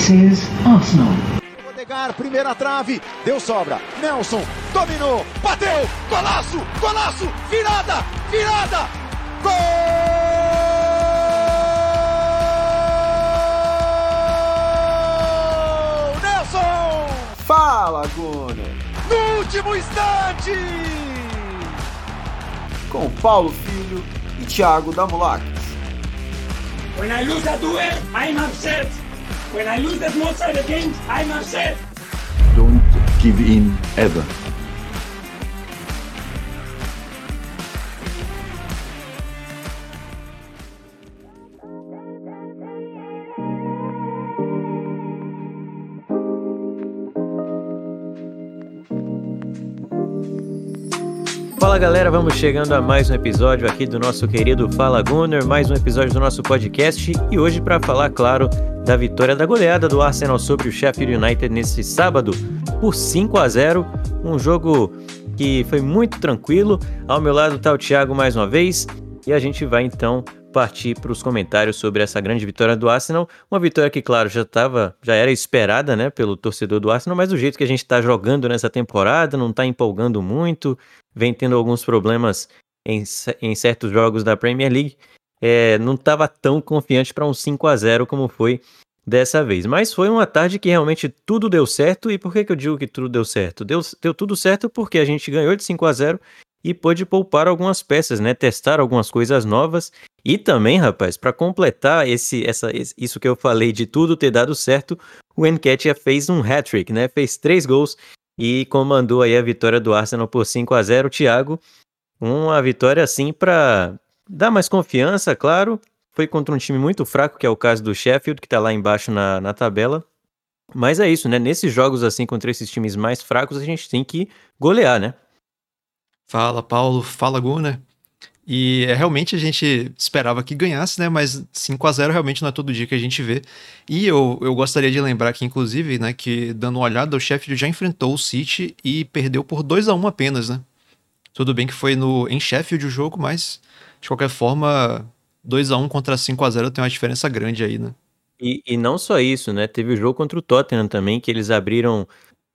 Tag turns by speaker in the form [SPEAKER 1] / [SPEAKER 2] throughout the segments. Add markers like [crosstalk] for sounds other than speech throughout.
[SPEAKER 1] This is Arsenal.
[SPEAKER 2] Odegar, primeira trave, deu sobra. Nelson dominou, bateu, golaço, golaço, virada, virada, gol! Nelson!
[SPEAKER 3] Fala, Gunner!
[SPEAKER 2] No último instante!
[SPEAKER 3] Com Paulo Filho e Thiago Damulac.
[SPEAKER 4] When I lose a duel, I'm upset. When I lose small side games, I'm upset.
[SPEAKER 5] Don't give in ever.
[SPEAKER 6] Fala galera, vamos chegando a mais um episódio aqui do nosso querido Fala Gunner, mais um episódio do nosso podcast e hoje para falar, claro, da vitória da goleada do Arsenal sobre o Sheffield United nesse sábado por 5 a 0, um jogo que foi muito tranquilo. Ao meu lado está o Thiago mais uma vez e a gente vai então partir para os comentários sobre essa grande vitória do Arsenal. Uma vitória que, claro, já estava, já era esperada, né, pelo torcedor do Arsenal, mas do jeito que a gente está jogando nessa temporada, não está empolgando muito, vem tendo alguns problemas em, em certos jogos da Premier League, é, não estava tão confiante para um 5 a 0 como foi dessa vez. Mas foi uma tarde que realmente tudo deu certo. E por que, que eu digo que tudo deu certo? Deu, deu tudo certo porque a gente ganhou de 5 a 0 e pôde poupar algumas peças, né? Testar algumas coisas novas. E também, rapaz, para completar esse, essa, isso que eu falei de tudo ter dado certo, o Enketia fez um hat-trick, né? Fez três gols e comandou aí a vitória do Arsenal por 5 a 0 Thiago. Uma vitória assim para dar mais confiança, claro. Foi contra um time muito fraco, que é o caso do Sheffield, que está lá embaixo na, na tabela. Mas é isso, né? Nesses jogos assim contra esses times mais fracos, a gente tem que golear, né?
[SPEAKER 7] Fala, Paulo. Fala, Gunnar. E é, realmente a gente esperava que ganhasse, né? Mas 5 a 0 realmente não é todo dia que a gente vê. E eu, eu gostaria de lembrar aqui, inclusive, né, que dando uma olhada, o Sheffield já enfrentou o City e perdeu por 2 a 1 apenas, né? Tudo bem que foi no em Sheffield o jogo, mas de qualquer forma, 2 a 1 contra 5 a 0 tem uma diferença grande aí, né?
[SPEAKER 6] E, e não só isso, né? Teve o jogo contra o Tottenham também, que eles abriram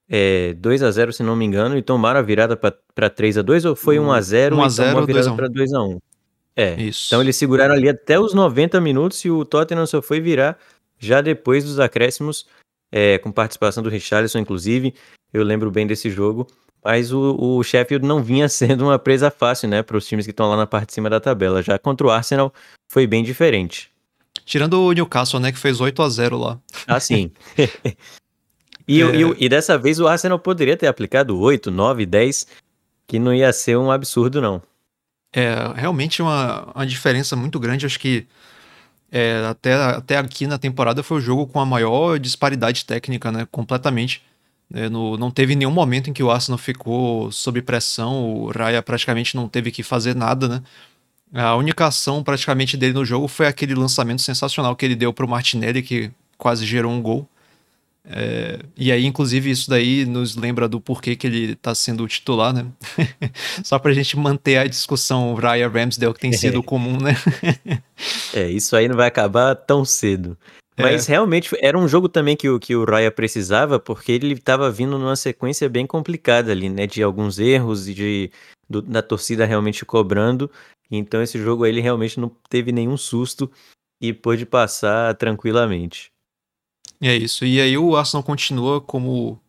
[SPEAKER 6] é, 2 a 0 se não me engano, e tomaram a virada para 3 a 2 ou foi 1 a 0
[SPEAKER 7] 1 a
[SPEAKER 6] e
[SPEAKER 7] 0
[SPEAKER 6] tomou a virada
[SPEAKER 7] 2 a 1.
[SPEAKER 6] para 2 a 1 É,
[SPEAKER 7] Isso.
[SPEAKER 6] então eles seguraram ali até os 90 minutos e o Tottenham só foi virar já depois dos acréscimos, é, com participação do Richarlison, inclusive. Eu lembro bem desse jogo. Mas o, o Sheffield não vinha [laughs] sendo uma presa fácil, né, para os times que estão lá na parte de cima da tabela. Já contra o Arsenal foi bem diferente.
[SPEAKER 7] Tirando o Newcastle, né, que fez 8 a 0 lá.
[SPEAKER 6] Ah, sim. [laughs] e,
[SPEAKER 7] É.
[SPEAKER 6] e, e dessa vez o Arsenal poderia ter aplicado 8, 9, 10, que não ia ser um absurdo, não.
[SPEAKER 7] É realmente uma, uma diferença muito grande. Acho que é, até, até aqui na temporada foi o jogo com a maior disparidade técnica, né? Completamente. É, no- não teve nenhum momento em que o Arsenal ficou sob pressão. O Raya praticamente não teve que fazer nada, né? A única ação praticamente dele no jogo foi aquele lançamento sensacional que ele deu pro Martinelli, que quase gerou um gol. É, e aí, inclusive, isso daí nos lembra do porquê que ele tá sendo o titular, né? [laughs] Só pra gente manter a discussão Raya Ramsdale que tem sido comum, né?
[SPEAKER 6] É, isso aí não vai acabar tão cedo. Mas realmente era um jogo também que o, que o Raya precisava, porque ele estava vindo numa sequência bem complicada ali, né? De alguns erros e de, do- da torcida realmente cobrando. Então esse jogo aí ele realmente não teve nenhum susto e pôde passar tranquilamente.
[SPEAKER 7] E é isso. E aí o Arsenal continua como,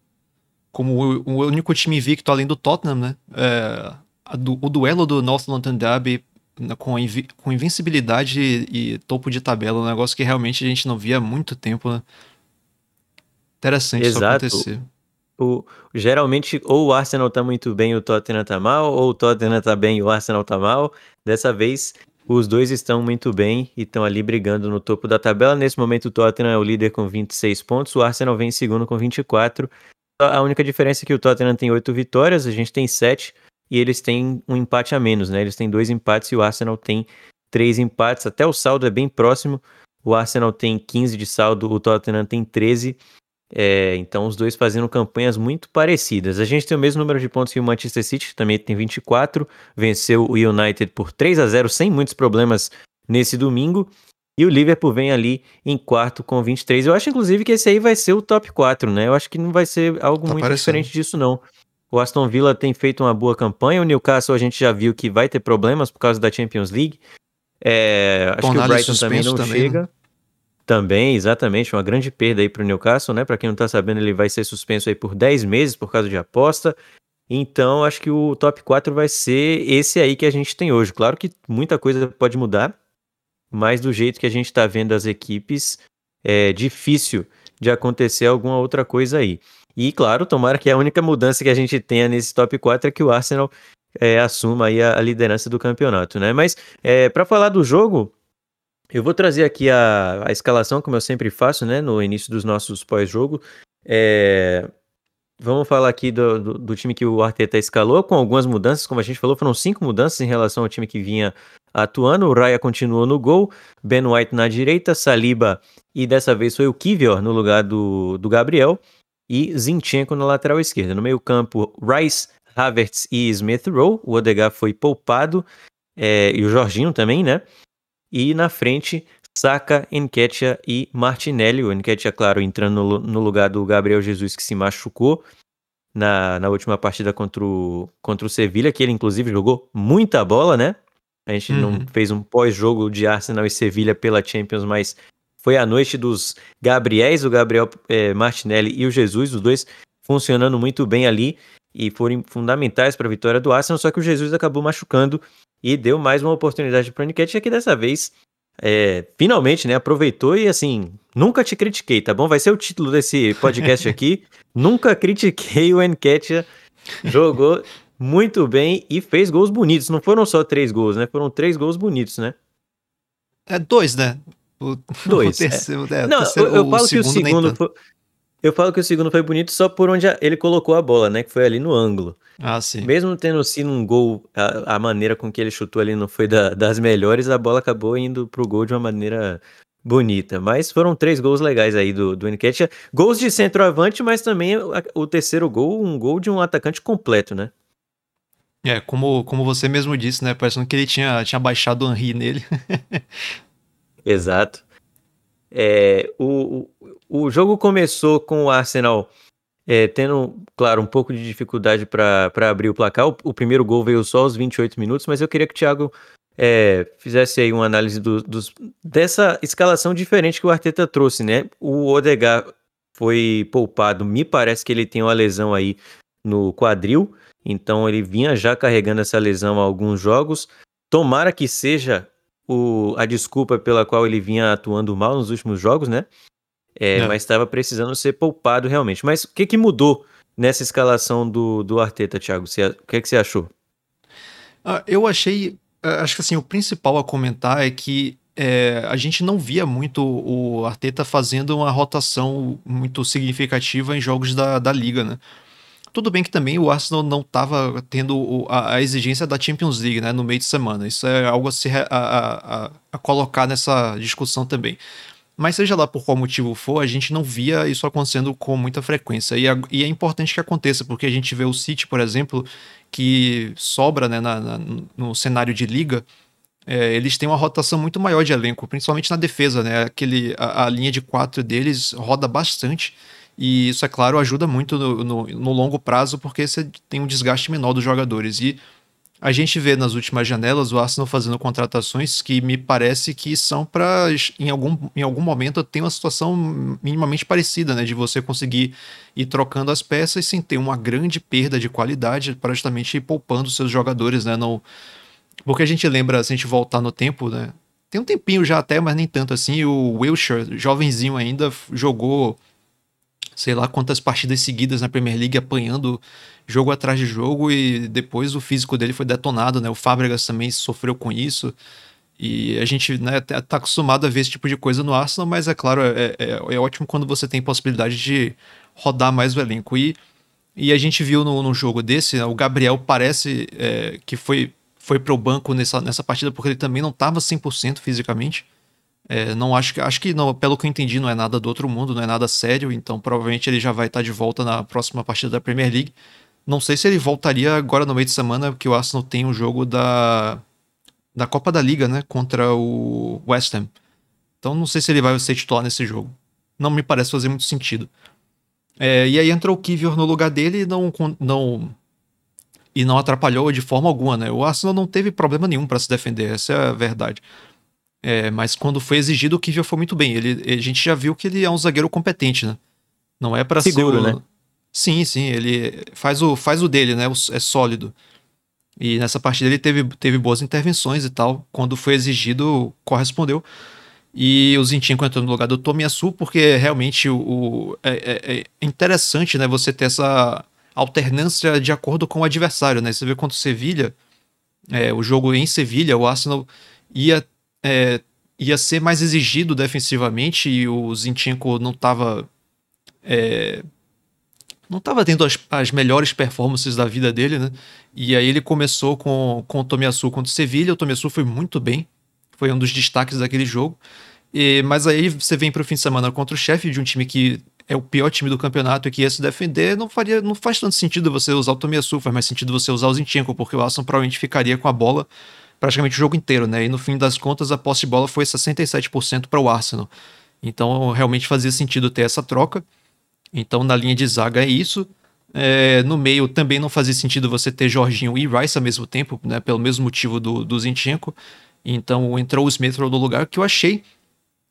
[SPEAKER 7] como o, único time invicto além do Tottenham, né? É, du- o duelo do North London Derby né, com, invi- com invencibilidade e, e topo de tabela, um negócio que realmente a gente não via há muito tempo, né? Interessante
[SPEAKER 6] Exato.
[SPEAKER 7] isso acontecer.
[SPEAKER 6] O, geralmente, ou o Arsenal tá muito bem e o Tottenham tá mal, ou o Tottenham tá bem e o Arsenal tá mal. Dessa vez, os dois estão muito bem e estão ali brigando no topo da tabela. Nesse momento, o Tottenham é o líder com 26 pontos, o Arsenal vem em segundo com 24. A única diferença é que o Tottenham tem 8 vitórias, a gente tem 7 e eles têm um empate a menos, né? Eles têm dois empates e o Arsenal tem três empates. Até o saldo é bem próximo. O Arsenal tem 15 de saldo, o Tottenham tem 13. É, então, os dois fazendo campanhas muito parecidas. A gente tem o mesmo número de pontos que o Manchester City, que também tem 24. Venceu o United por 3 a 0 sem muitos problemas nesse domingo. E o Liverpool vem ali em quarto com 23. Eu acho, inclusive, que esse aí vai ser o top 4, né? Eu acho que não vai ser algo
[SPEAKER 7] Tá
[SPEAKER 6] muito
[SPEAKER 7] parecendo.
[SPEAKER 6] diferente disso, não. O Aston Villa tem feito uma boa campanha. O Newcastle a gente já viu que vai ter problemas por causa da Champions League. É, acho que o Brighton também não
[SPEAKER 7] também, né?
[SPEAKER 6] Também, exatamente, uma grande perda aí pro Newcastle, né? Para quem não tá sabendo, ele vai ser suspenso aí por 10 meses por causa de aposta. Então, acho que o top 4 vai ser esse aí que a gente tem hoje. Claro que muita coisa pode mudar, mas do jeito que a gente tá vendo as equipes, é difícil de acontecer alguma outra coisa aí. E, claro, tomara que a única mudança que a gente tenha nesse top 4 é que o Arsenal é, assuma aí a, a liderança do campeonato, né? Mas, é, para falar do jogo, eu vou trazer aqui a, a escalação, como eu sempre faço, né? No início dos nossos pós-jogo. É, Vamos falar aqui do, do, do time que o Arteta escalou, com algumas mudanças, como a gente falou, foram cinco mudanças em relação ao time que vinha atuando. O Raya continuou no gol, Ben White na direita, Saliba e dessa vez foi o Kivior no lugar do, do Gabriel e Zinchenko na lateral esquerda. No meio campo, Rice, Havertz e Smith Rowe. O Odegaard foi poupado é, e o Jorginho também, né? E na frente, Saka, Enketia e Martinelli. O Enketia, claro, entrando no, no, lugar do Gabriel Jesus, que se machucou na, na última partida contra o, contra o Sevilha, que ele inclusive jogou muita bola, né? A gente uhum. não fez um pós-jogo de Arsenal e Sevilha pela Champions, mas foi a noite dos Gabriéis, o Gabriel é, Martinelli e o Jesus, os dois funcionando muito bem ali e foram fundamentais para a vitória do Arsenal, só que o Jesus acabou machucando e deu mais uma oportunidade para o Enketia, que dessa vez é, finalmente, né, aproveitou e assim, nunca te critiquei, tá bom? Vai ser o título desse podcast [laughs] aqui. nunca critiquei o Enketia, jogou muito bem e fez gols bonitos. Não foram só três gols, né? Foram três gols bonitos, né?
[SPEAKER 7] É dois, né?
[SPEAKER 6] O, dois. [laughs] O terceiro, é. É, Não, terceiro, eu, eu falo que o segundo foi, eu falo que o segundo foi bonito só por onde ele colocou a bola, né? Que foi ali no ângulo.
[SPEAKER 7] Ah, sim.
[SPEAKER 6] Mesmo tendo sido um gol, a, a maneira com que ele chutou ali não foi da, das melhores, a bola acabou indo pro gol de uma maneira bonita. Mas foram três gols legais aí do, do Enquetia. Gols de centroavante, mas também o, o terceiro gol, um gol de um atacante completo, né?
[SPEAKER 7] É, como, como você mesmo disse, né? Parecendo que ele tinha, tinha baixado o Henry nele. [laughs]
[SPEAKER 6] Exato. É, o, o, jogo começou com o Arsenal é, tendo, claro, um pouco de dificuldade para abrir o placar. O, o, primeiro gol veio só aos 28 minutos, mas eu queria que o Thiago é, fizesse aí uma análise do, dos, dessa escalação diferente que o Arteta trouxe, né? O Odegaard foi poupado, me parece que ele tem uma lesão aí no quadril, então ele vinha já carregando essa lesão há alguns jogos. Tomara que seja o, a desculpa pela qual ele vinha atuando mal nos últimos jogos, né? É, é. Mas estava precisando ser poupado realmente. Mas o que, que mudou nessa escalação do, do Arteta, Thiago? Você, o que, que você achou?
[SPEAKER 7] Ah, eu achei. Acho que assim, o principal a comentar é que é, a gente não via muito o Arteta fazendo uma rotação muito significativa em jogos da, da liga, né? Tudo bem que também o Arsenal não estava tendo a, a, exigência da Champions League né, no meio de semana. Isso é algo a, se, a, a, a colocar nessa discussão também. Mas seja lá por qual motivo for, a gente não via isso acontecendo com muita frequência. E, e é importante que aconteça, porque a gente vê o City, por exemplo, que sobra né, na, na, no cenário de liga, é, eles têm uma rotação muito maior de elenco, principalmente na defesa. Né? Aquele, a, a linha de quatro deles roda bastante. E isso, é claro, ajuda muito no, no, no, longo prazo, porque você tem um desgaste menor dos jogadores. E a gente vê nas últimas janelas o Arsenal fazendo contratações que me parece que são para, em algum, em algum momento, ter uma situação minimamente parecida, né? De você conseguir ir trocando as peças sem ter uma grande perda de qualidade, para justamente ir poupando seus jogadores, né? Não, porque a gente lembra, se a gente voltar no tempo, né? Tem um tempinho já até, mas nem tanto assim. O Wilshire, jovenzinho ainda, jogou sei lá quantas partidas seguidas na Premier League apanhando jogo atrás de jogo e depois o físico dele foi detonado, né? O Fábregas também sofreu com isso. E a gente né, tá acostumado a ver esse tipo de coisa no Arsenal, mas é claro, é, é, é ótimo quando você tem possibilidade de rodar mais o elenco. E, e a gente viu no, no jogo desse, né, o Gabriel parece é, que foi, foi pro banco nessa, nessa partida porque ele também não estava 100% fisicamente. É, não acho que acho que não, pelo que eu entendi não é nada do outro mundo, não é nada sério, então provavelmente ele já vai estar de volta na próxima partida da Premier League. Não sei se ele voltaria agora no meio de semana, porque o Arsenal tem um jogo da da Copa da Liga, né, contra o West Ham. Então não sei se ele vai ser titular nesse jogo. Não me parece fazer muito sentido. É, e aí entrou o Kivior no lugar dele e não, não, e não atrapalhou de forma alguma, né? O Arsenal não teve problema nenhum para se defender, essa é a verdade. É, mas quando foi exigido, o Kivior foi muito bem. Ele, a gente já viu que ele é um zagueiro competente, né? Não é para ser o...
[SPEAKER 6] né?
[SPEAKER 7] Sim, sim, ele faz o, faz o dele, né? É sólido. E nessa partida ele teve, teve boas intervenções e tal. Quando foi exigido, correspondeu. E o Zinchenko entrou no lugar do Tomiyasu, porque realmente o, o é, é, é, interessante, né? Você ter essa alternância de acordo com o adversário, né? Você vê quanto Sevilha, é, o jogo em Sevilha, o Arsenal ia, é, ia ser mais exigido defensivamente e o Zinchenko não estava é, não estava tendo as, as, melhores performances da vida dele, né? E aí ele começou com, com o Tomiyasu contra o Sevilha, o Tomiyasu foi muito bem, foi um dos destaques daquele jogo. E, mas aí você vem para o fim de semana contra o chefe de um time que é o pior time do campeonato e que ia se defender, não faria, não faz tanto sentido você usar o Tomiyasu, faz mais sentido você usar o Zinchenko, porque o Arsenal provavelmente ficaria com a bola praticamente o jogo inteiro, né? E no fim das contas a posse de bola foi 67% para o Arsenal. Então realmente fazia sentido ter essa troca. Então na linha de zaga é isso. É, no meio também não fazia sentido você ter Jorginho e Rice ao mesmo tempo, né? Pelo mesmo motivo do, do Zinchenko. Então entrou o Smith no lugar, que eu achei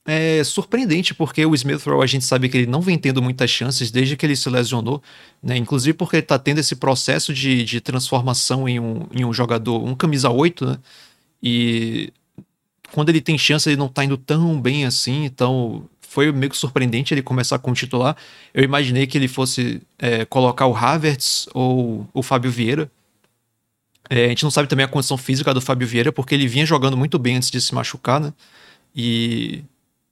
[SPEAKER 7] é, surpreendente, porque o Smith a gente sabe que ele não vem tendo muitas chances desde que ele se lesionou, né? Inclusive porque ele está tendo esse processo de, de transformação em um, em um jogador, um camisa 8, né? E quando ele tem chance, ele não está indo tão bem assim, então foi meio que surpreendente ele começar com o titular. Eu imaginei que ele fosse é, colocar o Havertz ou o Fábio Vieira, é, a gente não sabe também a condição física do Fábio Vieira, porque ele vinha jogando muito bem antes de se machucar, né? E.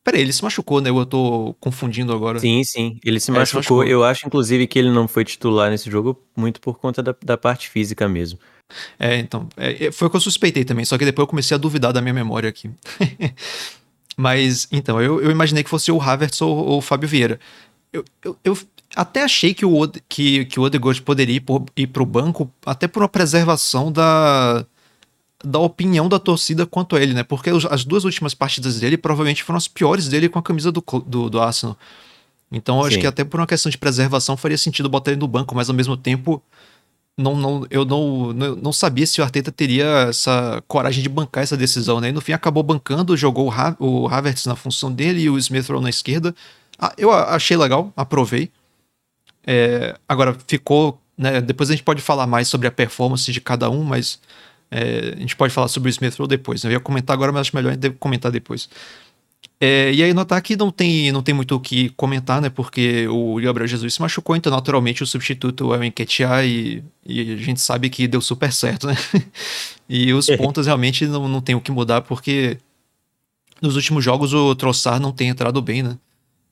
[SPEAKER 7] Peraí, ele se machucou, né? Eu tô confundindo agora.
[SPEAKER 6] Sim, sim. Ele se, é, machucou. se machucou. Eu acho, inclusive, que ele não foi titular nesse jogo muito por conta da, da parte física mesmo.
[SPEAKER 7] É, então. É, é foi o que eu suspeitei também, só que depois eu comecei a duvidar da minha memória aqui. [laughs] Mas, então, eu, eu imaginei que fosse o Havertz ou, ou o Fábio Vieira. Eu, eu, eu, até achei que o, que, que o Odegaard poderia ir, por, ir pro banco, até por uma preservação da, da opinião da torcida quanto a ele, né? Porque as duas últimas partidas dele provavelmente foram as piores dele com a camisa do, do, do Arsenal. Então eu acho que até por uma questão de preservação faria sentido botar ele no banco, mas ao mesmo tempo não, não, eu não, não, não sabia se o Arteta teria essa coragem de bancar essa decisão, né? E no fim acabou bancando, jogou o, ha o Havertz na função dele e o Smith na esquerda. Ah, eu achei legal, aprovei. É, agora ficou. Né, depois a gente pode falar mais sobre a performance de cada um, mas é, a gente pode falar sobre o Smith Rowe depois. Né? Eu ia comentar agora, mas acho melhor comentar depois. É, e aí notar que não tem, não tem muito o que comentar, né? Porque o Gabriel Jesus se machucou, então naturalmente o substituto é o Enquetear e, e a gente sabe que deu super certo, né? [laughs] e os pontos realmente não, não tem o que mudar, porque nos últimos jogos o Troçar não tem entrado bem, né?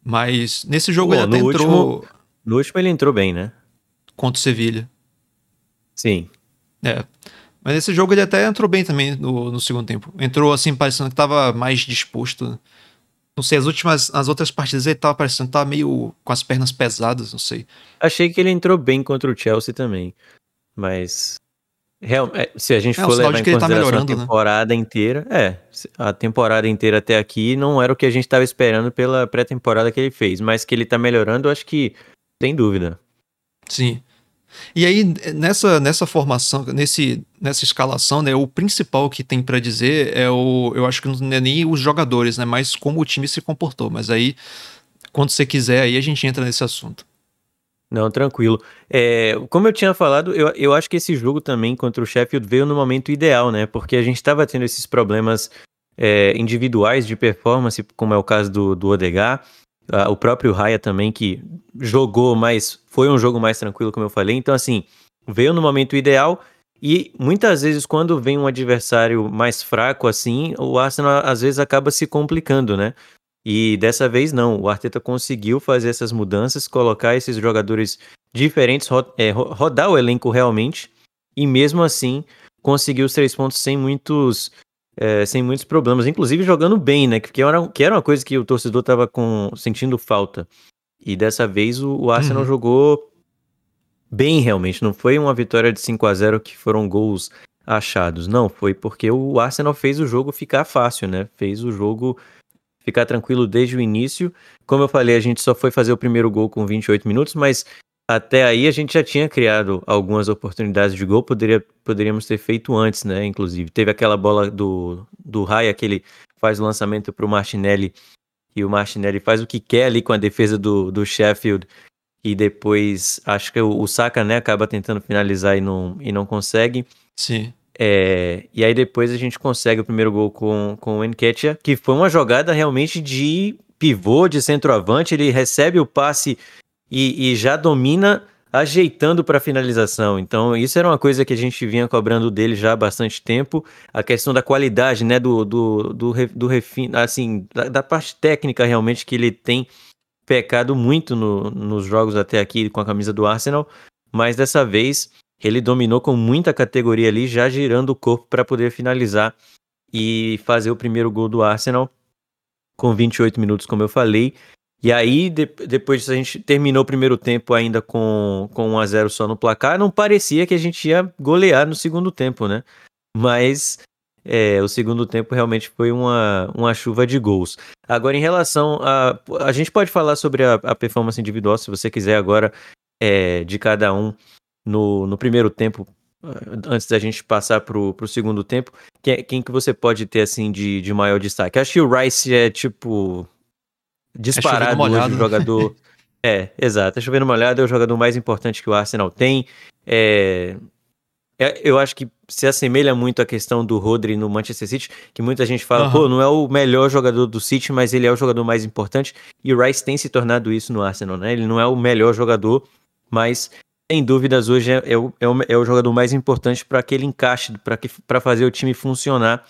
[SPEAKER 7] Mas nesse jogo Pô, ele até entrou.
[SPEAKER 6] Último, no último ele entrou bem, né?
[SPEAKER 7] Contra o Sevilha.
[SPEAKER 6] Sim.
[SPEAKER 7] É. Mas nesse jogo ele até entrou bem também no, no segundo tempo. Entrou assim, parecendo que tava mais disposto. Não sei, as últimas, as outras partidas ele tava parecendo que tava meio com as pernas pesadas, não sei.
[SPEAKER 6] Achei que ele entrou bem contra o Chelsea também. Mas. Real, é, se a gente é, for levar em tá consideração tá a né? temporada né? inteira, é, a temporada inteira até aqui não era o que a gente estava esperando pela pré-temporada que ele fez, mas que ele tá melhorando, acho que sem dúvida.
[SPEAKER 7] Sim. E aí, nessa, nessa formação, nesse, nessa escalação, né, o principal que tem para dizer é o. Eu acho que não é nem os jogadores, né? Mas como o time se comportou. Mas aí, quando você quiser, aí a gente entra nesse assunto.
[SPEAKER 6] Não, tranquilo. É, como eu tinha falado, eu, eu acho que esse jogo também contra o Sheffield veio no momento ideal, né? Porque a gente estava tendo esses problemas é, individuais de performance, como é o caso do, do Odegar. Uh, o próprio Raya também, que jogou, mas foi um jogo mais tranquilo, como eu falei. Então, assim, veio no momento ideal. E muitas vezes, quando vem um adversário mais fraco assim, o Arsenal às vezes acaba se complicando, né? E dessa vez não, o Arteta conseguiu fazer essas mudanças, colocar esses jogadores diferentes, é, rodar o elenco realmente, e mesmo assim conseguiu os três pontos sem muitos é, sem muitos problemas, inclusive jogando bem, né? Que era, que era uma coisa que o torcedor estava sentindo falta. E dessa vez o, o Arsenal uhum. jogou bem realmente. Não foi uma vitória de 5 a 0 que foram gols achados. Não, foi porque o Arsenal fez o jogo ficar fácil, né? Fez o jogo ficar tranquilo desde o início. Como eu falei, a gente só foi fazer o primeiro gol com 28 minutos, mas até aí a gente já tinha criado algumas oportunidades de gol, poderia, poderíamos ter feito antes, né? Inclusive, teve aquela bola do, do Raia que ele faz o lançamento para o Martinelli e o Martinelli faz o que quer ali com a defesa do, do Sheffield e depois acho que o, o Saka né, acaba tentando finalizar e não, e não consegue.
[SPEAKER 7] Sim.
[SPEAKER 6] É, e aí depois a gente consegue o primeiro gol com, com o Enketia, que foi uma jogada realmente de pivô, de centroavante, ele recebe o passe e, e já domina ajeitando para finalização. Então, isso era uma coisa que a gente vinha cobrando dele já há bastante tempo. A questão da qualidade, né, do, do, do, do assim, da, da, parte técnica realmente que ele tem pecado muito no, nos jogos até aqui com a camisa do Arsenal, mas dessa vez ele dominou com muita categoria ali, já girando o corpo para poder finalizar e fazer o primeiro gol do Arsenal com 28 minutos, como eu falei. E aí, de, depois a gente terminou o primeiro tempo ainda com, com 1 a 0 só no placar. Não parecia que a gente ia golear no segundo tempo, né? Mas é, o segundo tempo realmente foi uma, uma chuva de gols. Agora, em relação a. A gente pode falar sobre a, a performance individual, se você quiser, agora, é, de cada um no, no primeiro tempo, antes da gente passar pro, pro segundo tempo. Quem, quem que você pode ter, assim, de, de maior destaque? Acho que o Rice é, tipo, disparado molhado, hoje o jogador. [laughs] é, exato. É chovendo molhado é o jogador mais importante que o Arsenal tem. É, é, eu acho que se assemelha muito à questão do Rodri no Manchester City, que muita gente fala, uhum. pô, não é o melhor jogador do City, mas ele é o jogador mais importante. E o Rice tem se tornado isso no Arsenal, né? Ele não é o melhor jogador, mas sem dúvidas hoje é, é, o, é, o, é o jogador mais importante para aquele encaixe, para fazer o time funcionar.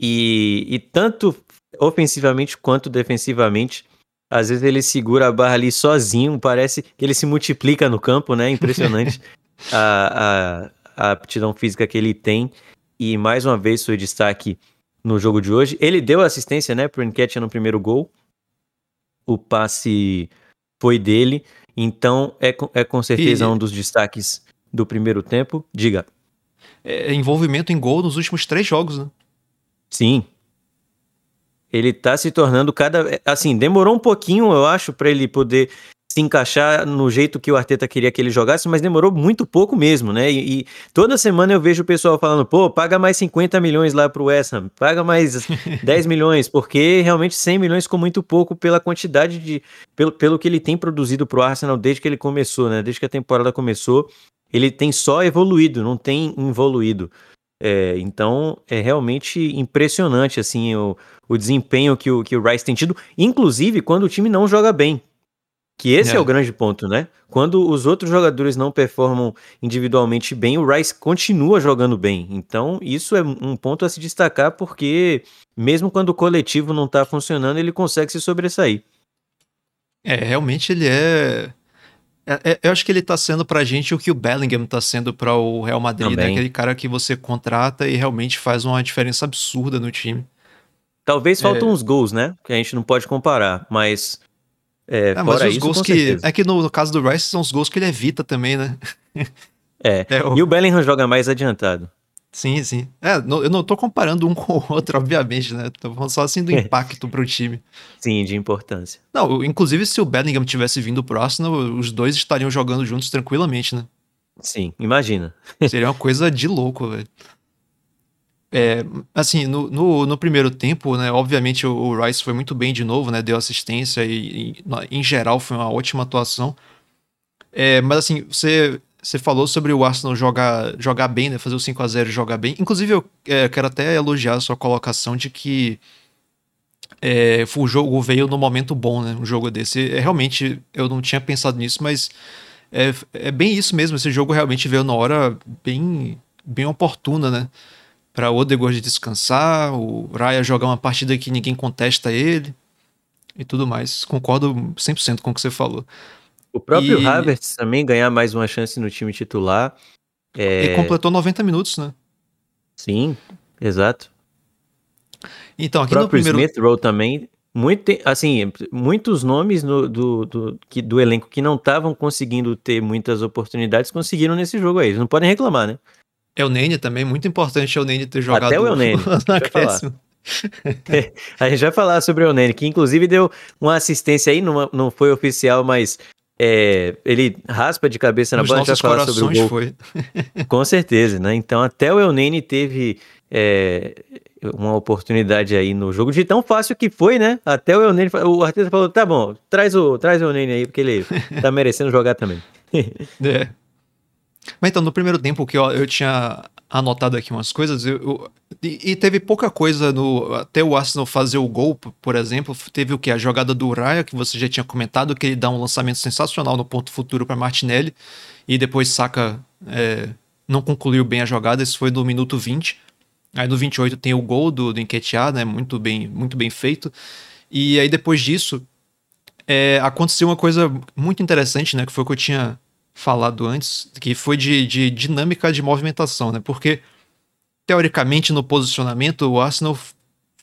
[SPEAKER 6] E, e tanto ofensivamente quanto defensivamente, às vezes ele segura a barra ali sozinho, parece que ele se multiplica no campo, né? Impressionante [laughs] a, a, a aptidão física que ele tem. E mais uma vez foi destaque no jogo de hoje. Ele deu assistência, né, pro Enquete no primeiro gol. O passe foi dele. Então é, é com certeza e... um dos destaques do primeiro tempo. Diga.
[SPEAKER 7] É, envolvimento em gol nos últimos três jogos, né?
[SPEAKER 6] Sim, ele tá se tornando cada. Assim, demorou um pouquinho, eu acho, para ele poder se encaixar no jeito que o Arteta queria que ele jogasse, mas demorou muito pouco mesmo, né? E, e toda semana eu vejo o pessoal falando, pô, paga mais 50 milhões lá pro West Ham, paga mais [laughs] 10 milhões, porque realmente 100 milhões ficou muito pouco pela quantidade de. pelo, pelo que ele tem produzido pro Arsenal desde que ele começou, né? Desde que a temporada começou, ele tem só evoluído, não tem evoluído. É, então é realmente impressionante assim o, o desempenho que o, que o Rice tem tido, inclusive quando o time não joga bem. Que esse é. é o grande ponto, né? Quando os outros jogadores não performam individualmente bem, o Rice continua jogando bem. Então, isso é um ponto a se destacar, porque mesmo quando o coletivo não tá funcionando, ele consegue se sobressair.
[SPEAKER 7] É, realmente ele é é, é, eu acho que ele tá sendo pra gente o que o Bellingham tá sendo para o Real Madrid, né? Aquele cara que você contrata e realmente faz uma diferença absurda no time.
[SPEAKER 6] Talvez faltam é... uns gols, né? Que a gente não pode comparar, mas.
[SPEAKER 7] É, é mas os isso, gols que. Certeza. É que no, no, caso do Rice são os gols que ele evita também, né? [laughs]
[SPEAKER 6] É. é o... E o Bellingham joga mais adiantado.
[SPEAKER 7] Sim, sim. É, não, eu não tô comparando um [laughs] com o outro, obviamente, né? Tô falando só assim do é. [laughs] impacto pro time.
[SPEAKER 6] Sim, de importância.
[SPEAKER 7] Não, inclusive se o Bellingham tivesse vindo pro Arsenal, os dois estariam jogando juntos tranquilamente, né?
[SPEAKER 6] Sim, imagina.
[SPEAKER 7] Seria uma coisa de louco, velho. É, assim, no, no, no, primeiro tempo, né, obviamente o, o, Rice foi muito bem de novo, né, deu assistência e, e em geral foi uma ótima atuação. É, mas assim, você você falou sobre o Arsenal jogar, jogar bem, né? Fazer o 5 a 0 e jogar bem. Inclusive, eu é, quero até elogiar a sua colocação de que é, o jogo veio no momento bom, né? Um jogo desse. É, realmente, eu não tinha pensado nisso, mas é, é bem isso mesmo. Esse jogo realmente veio na hora bem, bem oportuna, né? Para o Odegaard descansar, o Raya jogar uma partida que ninguém contesta ele e tudo mais. Concordo 100% com o que você falou.
[SPEAKER 6] O próprio e... Havertz também ganhar mais uma chance no time titular.
[SPEAKER 7] É... E completou 90 minutos, né?
[SPEAKER 6] Sim, exato.
[SPEAKER 7] Então, aqui
[SPEAKER 6] o próprio
[SPEAKER 7] no primeiro...
[SPEAKER 6] Smith Rowe também, muito, assim, muitos nomes no, do, do, que, do elenco que não estavam conseguindo ter muitas oportunidades conseguiram nesse jogo aí. Eles não podem reclamar, né?
[SPEAKER 7] É o Nene também, muito importante é o Nene ter jogado
[SPEAKER 6] Até o Nene, [laughs] [laughs] a gente vai falar sobre o Nene, que inclusive deu uma assistência aí, não, não foi oficial, mas é, ele raspa de cabeça na
[SPEAKER 7] Nos
[SPEAKER 6] bola, a gente vai falar sobre o gol.
[SPEAKER 7] foi. [laughs]
[SPEAKER 6] Com certeza, né? Então até o Elneny teve é, uma oportunidade aí no jogo de tão fácil que foi, né? Até o Elneny, o Arteta falou, tá bom, traz o, traz o Elneny aí, porque ele tá merecendo jogar também.
[SPEAKER 7] É. Mas então, no primeiro tempo que eu, eu tinha anotado aqui umas coisas, eu, eu- e, e teve pouca coisa no. Até o Arsenal fazer o gol, por exemplo. Teve o que? A jogada do Raya, que você já tinha comentado, que ele dá um lançamento sensacional no ponto futuro para Martinelli, e depois saca. é, não concluiu bem a jogada, isso foi no minuto 20. Aí no 28 tem o gol do, do Enquetear, né? Muito bem, muito bem feito. E aí depois disso, é, aconteceu uma coisa muito interessante, né? Que foi o que eu tinha falado antes, que foi de, de dinâmica de movimentação, né? Porque, teoricamente, no posicionamento, o Arsenal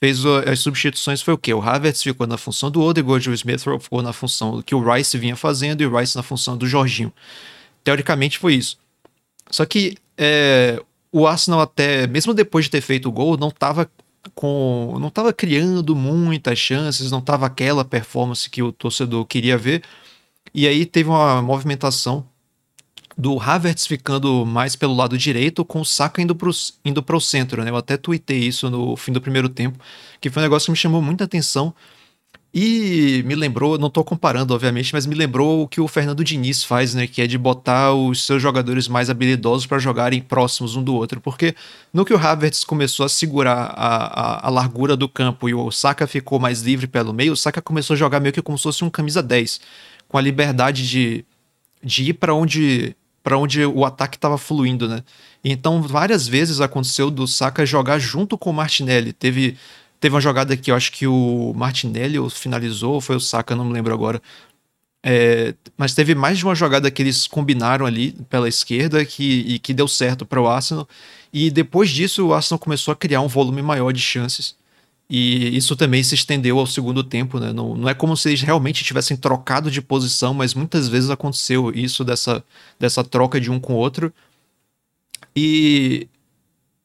[SPEAKER 7] fez as substituições foi o quê? O Havertz ficou na função do Odegaard, o Smith ficou na função que o Rice vinha fazendo e o Rice na função do Jorginho. Teoricamente foi isso. Só que é, o Arsenal até, mesmo depois de ter feito o gol, não estava com, não tava criando muitas chances, não estava aquela performance que o torcedor queria ver. E aí teve uma movimentação do Havertz ficando mais pelo lado direito, com o Saka indo pro, indo pro centro, né? Eu até tuitei isso no fim do primeiro tempo, que foi um negócio que me chamou muita atenção. E me lembrou, não tô comparando, obviamente, mas me lembrou o que o Fernando Diniz faz, né? Que é de botar os seus jogadores mais habilidosos para jogarem próximos um do outro. Porque no que o Havertz começou a segurar a, a, a largura do campo e o Saka ficou mais livre pelo meio, o Saka começou a jogar meio que como se fosse um camisa 10, com a liberdade de, de ir para onde para onde o ataque estava fluindo, né? Então, várias vezes aconteceu do Saka jogar junto com o Martinelli. Teve, teve uma jogada que eu acho que o Martinelli finalizou, ou foi o Saka, não me lembro agora. É, mas teve mais de uma jogada que eles combinaram ali pela esquerda que, que deu certo para o Arsenal. E depois disso, o Arsenal começou a criar um volume maior de chances. E isso também se estendeu ao segundo tempo, né? Não, não é como se eles realmente tivessem trocado de posição, mas muitas vezes aconteceu isso dessa, dessa troca de um com o outro. E,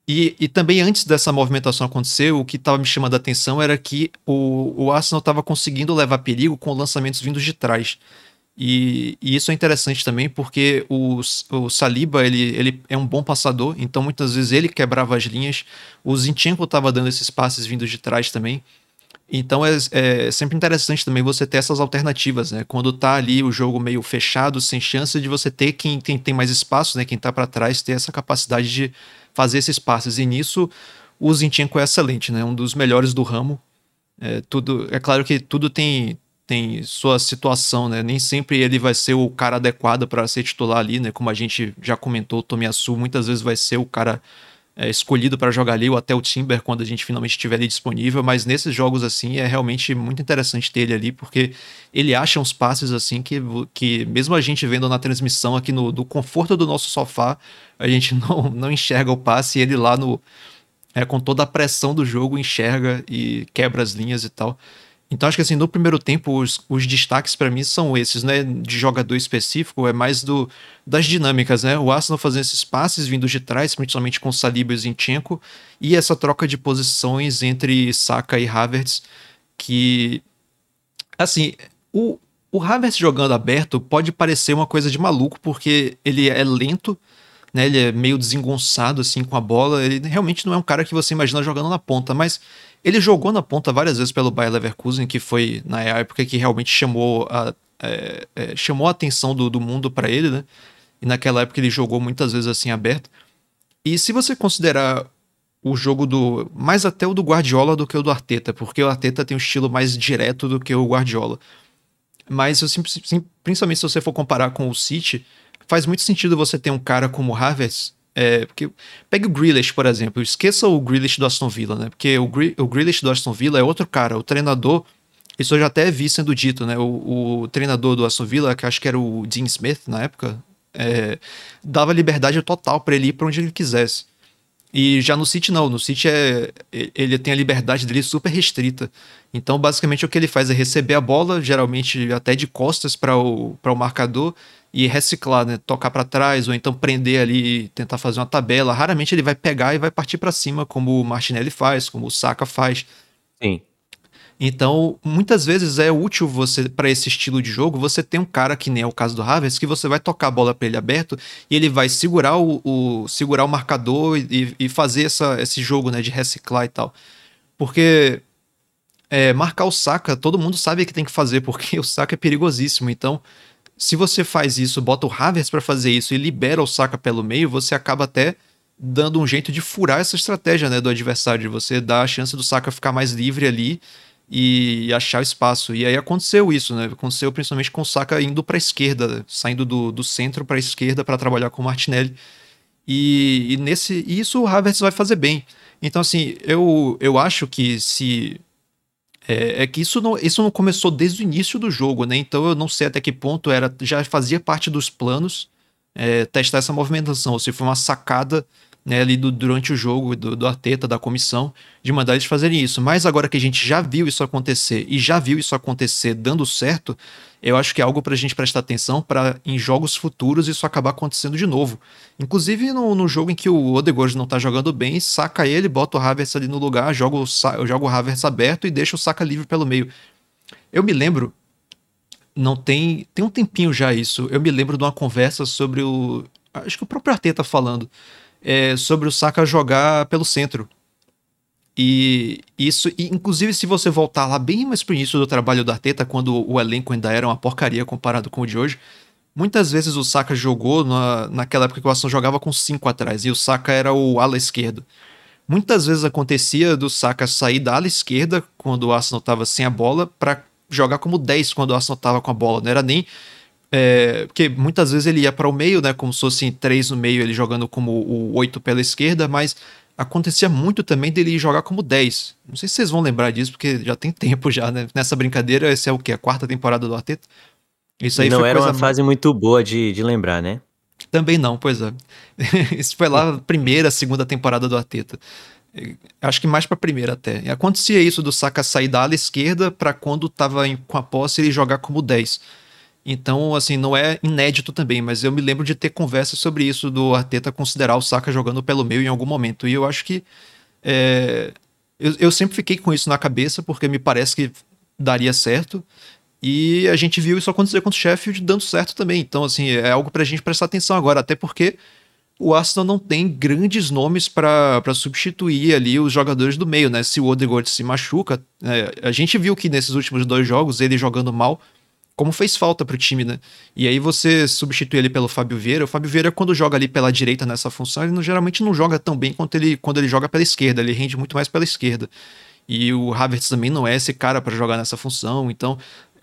[SPEAKER 7] e, e também antes dessa movimentação acontecer, o que estava me chamando a atenção era que o, o Arsenal estava conseguindo levar perigo com lançamentos vindos de trás. E, e isso é interessante também porque o, o Saliba ele, ele é um bom passador, então muitas vezes ele quebrava as linhas. O Zinchenko estava dando esses passes vindos de trás também. Então é, é, sempre interessante também você ter essas alternativas, né? Quando tá ali o jogo meio fechado, sem chance de você ter quem, quem tem mais espaço, né? Quem tá para trás ter essa capacidade de fazer esses passes. E nisso o Zinchenko é excelente, né? Um dos melhores do ramo. É, tudo, é claro que tudo tem, tem sua situação, né? Nem sempre ele vai ser o cara adequado para ser titular ali, né? Como a gente já comentou, o Tomiyasu muitas vezes vai ser o cara é, escolhido para jogar ali, ou até o Timber quando a gente finalmente estiver ali disponível, mas nesses jogos assim é realmente muito interessante ter ele ali, porque ele acha uns passes assim que, que mesmo a gente vendo na transmissão aqui no, do conforto do nosso sofá, a gente [laughs] não, não enxerga o passe e ele lá no é, com toda a pressão do jogo enxerga e quebra as linhas e tal. Então acho que assim, no primeiro tempo os, os destaques para mim são esses, né, de jogador específico, é mais do das dinâmicas, né? O Arsenal fazendo esses passes vindos de trás, principalmente com Saliba e Zinchenko, e essa troca de posições entre Saka e Havertz, que assim, o o Havertz jogando aberto pode parecer uma coisa de maluco, porque ele é lento, né? Ele é meio desengonçado assim com a bola. Ele realmente não é um cara que você imagina jogando na ponta, mas ele jogou na ponta várias vezes pelo Bayer Leverkusen, que foi na época que realmente chamou a, é, é, chamou a atenção do, do mundo para ele, né? E naquela época ele jogou muitas vezes assim aberto. E se você considerar o jogo do. mais até o do Guardiola do que o do Arteta, porque o Arteta tem um estilo mais direto do que o Guardiola. Mas eu principalmente se você for comparar com o City, faz muito sentido você ter um cara como o Havertz. É, porque pegue o Grealish, por exemplo. Esqueça o Grealish do Aston Villa, né? Porque o, Gre o Grealish do Aston Villa é outro cara. O treinador, isso eu já até vi sendo dito, né? O, o treinador do Aston Villa, que acho que era o Dean Smith na época, é, dava liberdade total para ele ir para onde ele quisesse. E já no City não, no City é, ele tem a liberdade dele super restrita. Então, basicamente, o que ele faz é receber a bola, geralmente até de costas para o, o marcador, e reciclar, né? Tocar para trás, ou então prender ali e tentar fazer uma tabela. Raramente ele vai pegar e vai partir para cima, como o Martinelli faz, como o Saka faz.
[SPEAKER 6] Sim.
[SPEAKER 7] Então, muitas vezes é útil você para esse estilo de jogo, você tem um cara que nem é o caso do Havertz, que você vai tocar a bola para ele aberto e ele vai segurar o, o segurar o marcador e, e, fazer essa, esse jogo, né, de reciclar e tal. Porque é, marcar o Saka, todo mundo sabe que tem que fazer, [laughs] porque o Saka é perigosíssimo. Então, se você faz isso, bota o Havertz para fazer isso e libera o Saka pelo meio, você acaba até dando um jeito de furar essa estratégia, né, do adversário, você dá a chance do Saka ficar mais livre ali e achar espaço. E aí aconteceu isso, né? Aconteceu principalmente com o Saka indo para a esquerda, saindo do, do centro para a esquerda para trabalhar com o Martinelli. E, e nesse e isso o Havertz vai fazer bem. Então, assim, eu, eu acho que se. É, é, que isso não, isso não começou desde o início do jogo, né? Então eu não sei até que ponto era já fazia parte dos planos é, testar essa movimentação, ou se foi uma sacada né, ali do, durante o jogo do, do Arteta, da comissão, de mandar eles fazerem isso. Mas agora que a gente já viu isso acontecer e já viu isso acontecer dando certo, eu acho que é algo para a gente prestar atenção para em jogos futuros isso acabar acontecendo de novo. Inclusive no, no jogo em que o Odegaard não está jogando bem, saca ele, bota o Havertz ali no lugar, joga o, joga o Havertz aberto e deixa o Saka livre pelo meio. Eu me lembro, não tem, tem um tempinho já isso, eu me lembro de uma conversa sobre o, acho que o próprio Arteta falando, é, sobre o Saka jogar pelo centro. E isso, e inclusive, se você voltar lá bem mais pro início do trabalho do Arteta, quando o elenco ainda era uma porcaria comparado com o de hoje, muitas vezes o Saka jogou na, naquela época que o Arsenal jogava com cinco atrás, e o Saka era o ala esquerdo. Muitas vezes acontecia do Saka sair da ala esquerda quando o Arsenal estava sem a bola para jogar como 10 quando o Arsenal estava com a bola. Não era nem é, porque muitas vezes ele ia para o meio, né? Como se fosse três no meio, ele jogando como o 8 pela esquerda, mas acontecia muito também dele jogar como 10. Não sei se vocês vão lembrar disso, porque já tem [laughs] tempo já, né? Nessa brincadeira, esse é o que? A quarta temporada do Arteta?
[SPEAKER 6] Isso aí não era uma fase muito boa de, de lembrar, né?
[SPEAKER 7] Também não, pois é. [laughs] Isso foi lá a primeira, segunda temporada do Arteta. Acho que mais para primeira até. Acontecia isso do Saka sair da ala esquerda para quando tava com a posse ele jogar como 10. Então, assim, não é inédito também, mas eu me lembro de ter conversas sobre isso do Arteta considerar o Saka jogando pelo meio em algum momento. E eu acho que. É, eu, eu sempre fiquei com isso na cabeça, porque me parece que daria certo. E a gente viu isso acontecer com o Sheffield dando certo também. Então, assim, é algo pra gente prestar atenção agora, até porque o Arsenal não tem grandes nomes para substituir ali os jogadores do meio, né? Se o Odegaard se machuca, é, a gente viu que nesses últimos dois jogos, ele jogando mal, como fez falta pro time, né? E aí você substitui ele pelo Fábio Vieira. O Fábio Vieira, quando joga ali pela direita nessa função, ele não, geralmente não joga tão bem quanto ele, quando ele joga pela esquerda. Ele rende muito mais pela esquerda. E o Havertz também não é esse cara para jogar nessa função. Então,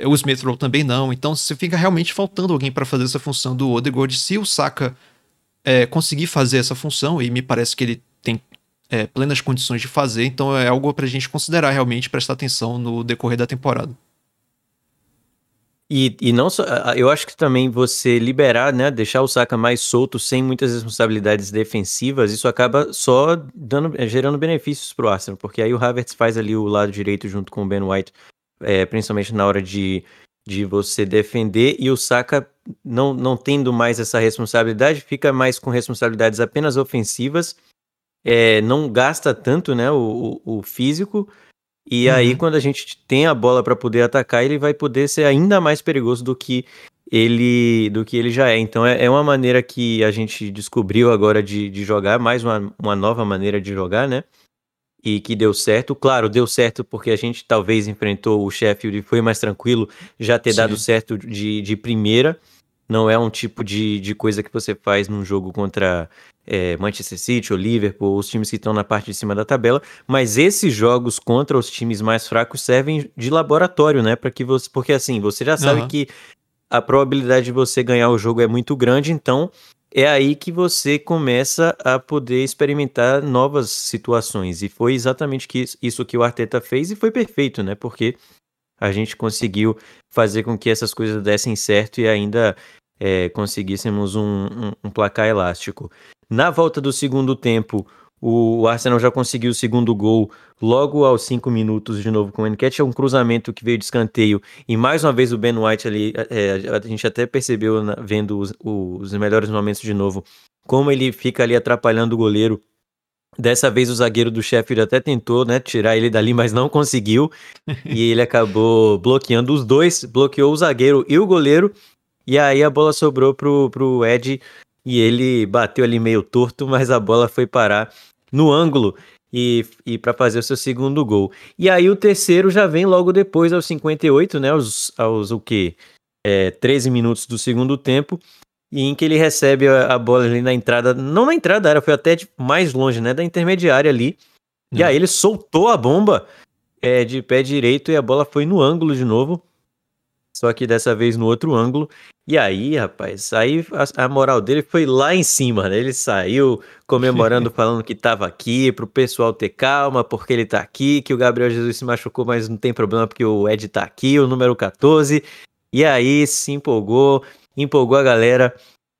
[SPEAKER 7] o Smith Rowe também não. Então, você fica realmente faltando alguém para fazer essa função do Odegaard. Se o Saka é, conseguir fazer essa função, e me parece que ele tem é, plenas condições de fazer, então é algo para a gente considerar realmente, prestar atenção no decorrer da temporada.
[SPEAKER 6] E, e não só, eu acho que também você liberar, né, deixar o Saka mais solto, sem muitas responsabilidades defensivas, isso acaba só dando, eh, gerando benefícios para o Arsenal, porque aí o Havertz faz ali o lado direito junto com o Ben White, é, principalmente na hora de, de você defender, e o Saka não, não tendo mais essa responsabilidade, fica mais com responsabilidades apenas ofensivas, é, não gasta tanto né, o, o, o físico, e uhum. aí, quando a gente tem a bola para poder atacar, ele vai poder ser ainda mais perigoso do que ele do que ele já é. Então é, é uma maneira que a gente descobriu agora de, de jogar, mais uma, uma nova maneira de jogar, né? E que deu certo. Claro, deu certo porque a gente talvez enfrentou o Sheffield e foi mais tranquilo já ter Sim. dado certo de, de primeira. Não é um tipo de, de coisa que você faz num jogo contra é, Manchester City ou Liverpool, os times que estão na parte de cima da tabela, mas esses jogos contra os times mais fracos servem de laboratório, né? Para que você, porque assim, você já sabe uhum. que a probabilidade de você ganhar o jogo é muito grande, então é aí que você começa a poder experimentar novas situações. E foi exatamente que isso que o Arteta fez e foi perfeito, né? Porque a gente conseguiu fazer com que essas coisas dessem certo e ainda é, conseguíssemos um, um, um, placar elástico. Na volta do segundo tempo, O Arsenal já conseguiu o segundo gol logo aos cinco minutos de novo com o Enquete. É um cruzamento que veio de escanteio. E mais uma vez o Ben White ali, é, a gente até percebeu na, vendo os, os melhores momentos de novo, como ele fica ali atrapalhando o goleiro. Dessa vez o zagueiro do Sheffield até tentou, né, tirar ele dali, mas não conseguiu. [laughs] e ele acabou bloqueando os dois, bloqueou o zagueiro e o goleiro. E aí a bola sobrou pro, pro Ed e ele bateu ali meio torto, mas a bola foi parar no ângulo e, e para fazer o seu segundo gol. E aí o terceiro já vem logo depois, aos 58, né? Aos, aos o quê? É, 13 minutos do segundo tempo, e em que ele recebe a, a bola ali na entrada, não na entrada da área, foi até mais longe, né? Da intermediária ali. E aí ele soltou a bomba é, de pé direito e a bola foi no ângulo de novo. Só que dessa vez no outro ângulo. E aí, rapaz, aí a, a, moral dele foi lá em cima, né? Ele saiu comemorando, [laughs] falando que tava aqui, pro pessoal ter calma, porque ele tá aqui, que o Gabriel Jesus se machucou, mas não tem problema, porque o Ed tá aqui, o número 14. E aí se empolgou, empolgou a galera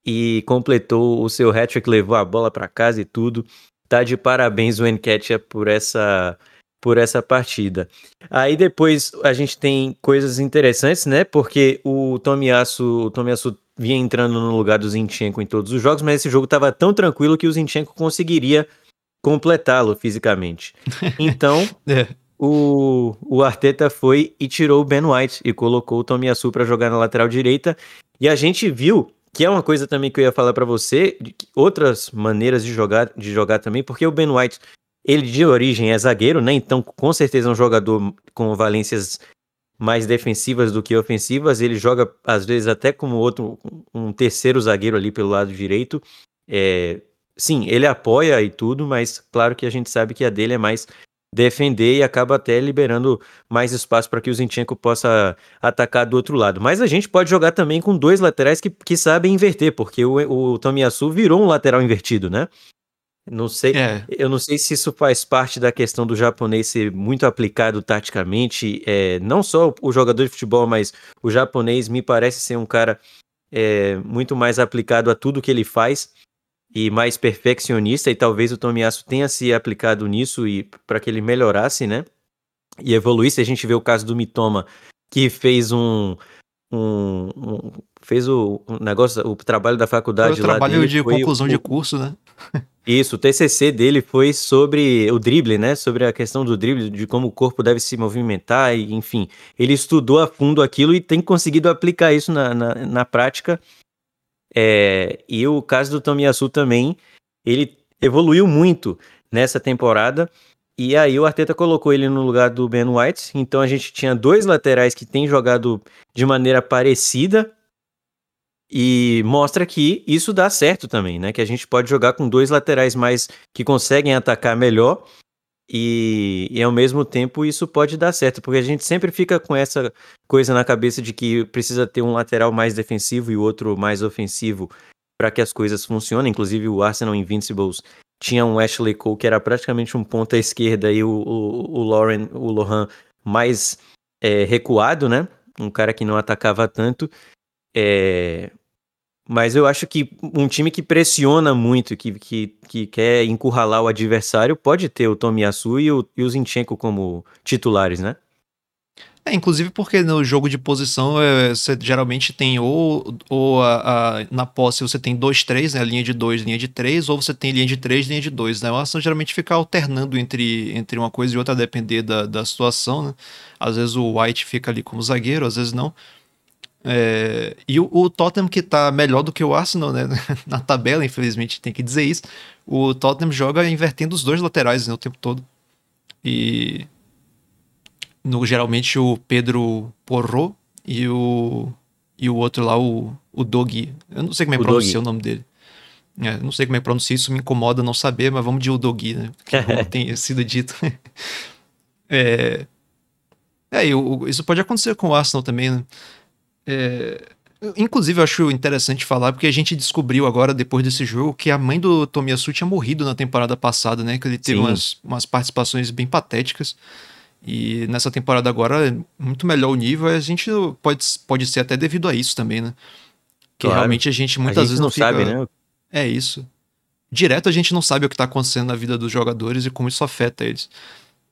[SPEAKER 6] e completou o seu hat-trick, levou a bola para casa e tudo. Tá de parabéns o Enketia por essa por essa partida. Aí depois a gente tem coisas interessantes, né? Porque o Tomiasso, o Tomiasso vinha entrando no lugar do Zinchenko em todos os jogos, mas esse jogo estava tão tranquilo que o Zinchenko conseguiria completá-lo fisicamente. [laughs] Então, é. o, o Arteta foi e tirou o Ben White e colocou o Tomiasso para jogar na lateral direita. E a gente viu que é uma coisa também que eu ia falar para você, outras maneiras de jogar, de jogar também, porque o Ben White ele de origem é zagueiro, né? Então, com certeza é um jogador com valências mais defensivas do que ofensivas. Ele joga, às vezes, até como outro, um terceiro zagueiro ali pelo lado direito. É, sim, ele apoia e tudo, mas claro que a gente sabe que a dele é mais defender e acaba até liberando mais espaço para que o Zinchenko possa atacar do outro lado. Mas a gente pode jogar também com dois laterais que, que sabem inverter, porque o, o Tomiyasu virou um lateral invertido, né? Não sei, é. eu não sei se isso faz parte da questão do japonês ser muito aplicado taticamente. É, não só o jogador de futebol, mas o japonês me parece ser um cara é, muito mais aplicado a tudo que ele faz e mais perfeccionista. E talvez o Tomiyasu tenha se aplicado nisso e para que ele melhorasse, né? E evoluísse. A gente vê o caso do Mitoma, que fez um, um, um fez o, um negócio, o trabalho da faculdade
[SPEAKER 7] foi o trabalho de conclusão o, de curso, né?
[SPEAKER 6] Isso, o TCC dele foi sobre o drible, né? Sobre a questão do drible, de como o corpo deve se movimentar, e, enfim. Ele estudou a fundo aquilo e tem conseguido aplicar isso na, na, na prática. É, e o caso do Tomiyasu também, ele evoluiu muito nessa temporada. E aí o Arteta colocou ele no lugar do Ben White. Então a gente tinha dois laterais que têm jogado de maneira parecida e mostra que isso dá certo também, né? Que a gente pode jogar com dois laterais mais que conseguem atacar melhor e, e, ao mesmo tempo isso pode dar certo, porque a gente sempre fica com essa coisa na cabeça de que precisa ter um lateral mais defensivo e outro mais ofensivo para que as coisas funcionem. Inclusive o Arsenal Invincibles tinha um Ashley Cole que era praticamente um ponta esquerda e o, o, o Lauren, o Lohan mais é, recuado, né? Um cara que não atacava tanto. É, mas eu acho que um time que pressiona muito, que, que, que quer encurralar o adversário, pode ter o Tomiyasu e o, e o Zinchenko como titulares, né?
[SPEAKER 7] É, inclusive porque no jogo de posição é, você geralmente tem ou, ou a, a, na posse você tem 2-3, né, linha de 2, linha de 3, ou você tem linha de 3, linha de 2. Né? O Arsenal geralmente fica alternando entre, entre uma coisa e outra a depender da, da situação. Né? Às vezes o White fica ali como zagueiro, às vezes não. É, e o, o, Tottenham que tá melhor do que o Arsenal, né? [laughs] Na tabela, infelizmente, tem que dizer isso. O Tottenham joga invertendo os dois laterais né, o tempo todo. E no, geralmente o Pedro Porro e o e o outro lá, o, o Dogui. Eu não sei como é que pronuncia o nome dele. É, não sei como é que pronuncia, isso me incomoda não saber, mas vamos de Udogi, né? Como [laughs] tem sido dito. [laughs] é, é isso pode acontecer com o Arsenal também, né? É, inclusive, eu acho interessante falar, porque a gente descobriu agora, depois desse jogo, que a mãe do Tomiyasu tinha morrido na temporada passada, né? Que ele teve umas, umas participações bem patéticas. E nessa temporada agora é muito melhor o nível, a gente pode, pode ser até devido a isso também, né? Que claro. realmente a gente muitas a gente vezes não, fica... sabe, né? É isso. direto a gente não sabe o que tá acontecendo na vida dos jogadores e como isso afeta eles.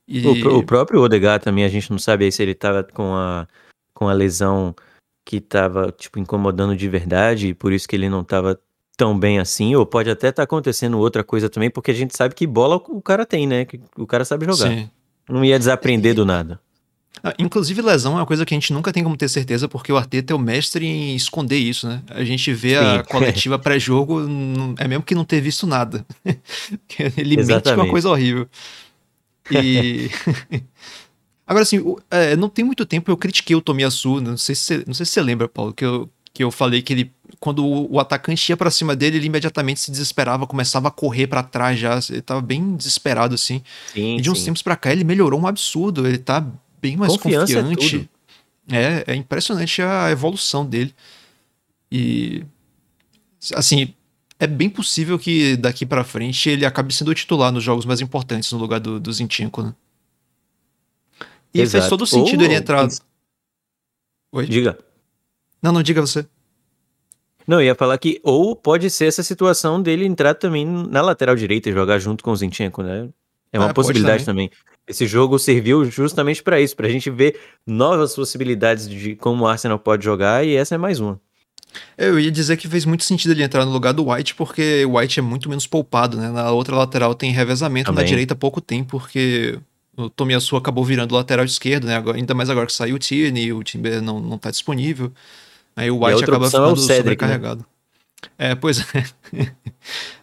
[SPEAKER 7] E...
[SPEAKER 6] O, o próprio Odegaard também, a gente não sabe aí se ele tava com a, com a lesão que tava, tipo, incomodando de verdade, e por isso que ele não tava tão bem assim, ou pode até estar acontecendo outra coisa também, porque a gente sabe que bola o cara tem, né? Que o cara sabe jogar.
[SPEAKER 7] Sim.
[SPEAKER 6] Não ia desaprender do nada.
[SPEAKER 7] Ah, Inclusive, lesão é uma coisa que a gente nunca tem como ter certeza, porque o Arteta é o mestre em esconder isso, né? A gente vê a
[SPEAKER 6] Sim.
[SPEAKER 7] coletiva [laughs] pré-jogo, é mesmo que não ter visto nada. [laughs] Ele mente
[SPEAKER 6] Exatamente.
[SPEAKER 7] uma coisa horrível. E. [laughs] Agora, assim, o- é, não tem muito tempo eu critiquei o Tomiyasu, não sei se você, não sei se você lembra, Paulo, que eu, que eu falei que ele, quando o, o atacante ia pra cima dele, ele imediatamente se desesperava, começava a correr pra trás já, ele tava bem desesperado, assim.
[SPEAKER 6] Sim,
[SPEAKER 7] E de uns
[SPEAKER 6] sim.
[SPEAKER 7] tempos pra cá ele melhorou um absurdo, ele tá bem mais
[SPEAKER 6] Confiança é
[SPEAKER 7] confiante.
[SPEAKER 6] tudo.
[SPEAKER 7] É, é impressionante a evolução dele. E assim, é bem possível que daqui pra frente ele acabe sendo o titular nos jogos mais importantes no lugar do, do Zinchenko, né? E faz
[SPEAKER 6] Exato.
[SPEAKER 7] todo sentido
[SPEAKER 6] Ou-
[SPEAKER 7] ele entrar. Oi?
[SPEAKER 6] Diga.
[SPEAKER 7] Não, não diga você.
[SPEAKER 6] Não, eu ia falar que ou pode ser essa situação dele entrar também na lateral direita e jogar junto com o Zinchenko, né? É uma
[SPEAKER 7] Ah,
[SPEAKER 6] possibilidade também. Esse jogo serviu justamente pra isso, pra gente ver novas possibilidades de como o Arsenal pode jogar e essa é mais uma.
[SPEAKER 7] Eu ia dizer que fez muito sentido ele entrar no lugar do White, porque o White é muito menos poupado, né? Na outra lateral tem revezamento, na
[SPEAKER 6] Também.
[SPEAKER 7] direita pouco tem, porque o Tomiyasu acabou virando lateral esquerdo, né? Agora- ainda mais agora que saiu o Tierney, o Timber não, não tá disponível. Aí o White acaba
[SPEAKER 6] é
[SPEAKER 7] ficando
[SPEAKER 6] Cedric, né?
[SPEAKER 7] sobrecarregado. É, pois é.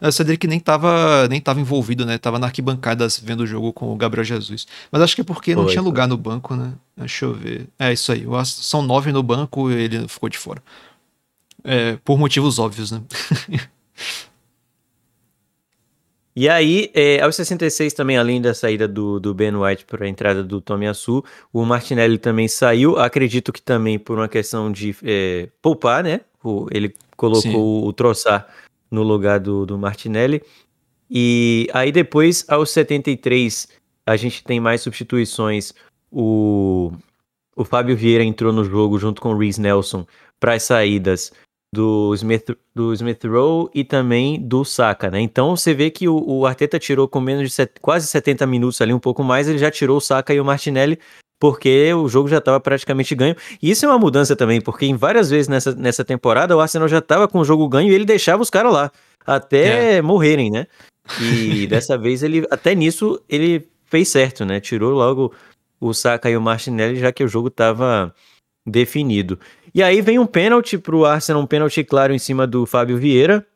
[SPEAKER 7] [laughs] o Cedric nem tava, nem tava envolvido, né? Tava na arquibancada vendo o jogo com o Gabriel Jesus. Mas acho que é porque não tinha lugar no banco, né? Deixa eu ver. É isso aí. São nove no banco e ele ficou de fora. É, por motivos óbvios, né? [laughs]
[SPEAKER 6] E aí, é, aos 66 também, além da saída do, do Ben White para a entrada do Tomiyasu, o Martinelli também saiu, acredito que também por uma questão de é, poupar, né? O- ele colocou
[SPEAKER 7] Sim.
[SPEAKER 6] o, o Troçar no lugar do, do Martinelli. E aí depois, aos 73, a gente tem mais substituições. O, o Fábio Vieira entrou no jogo junto com o Reese Nelson para as saídas do Smith, do Smith Rowe e também do Saka, né? Então você vê que o, o Arteta tirou com menos de set- quase 70 minutos ali, um pouco mais, ele já tirou o Saka e o Martinelli porque o jogo já estava praticamente ganho. E isso é uma mudança também, porque em várias vezes nessa, nessa temporada o Arsenal já estava com o jogo ganho e ele deixava os caras lá até morrerem, né? E [laughs] dessa vez ele até nisso ele fez certo, né? Tirou logo o Saka e o Martinelli já que o jogo estava definido. E aí vem um pênalti pro Arsenal, um pênalti claro em cima do Fábio Vieira,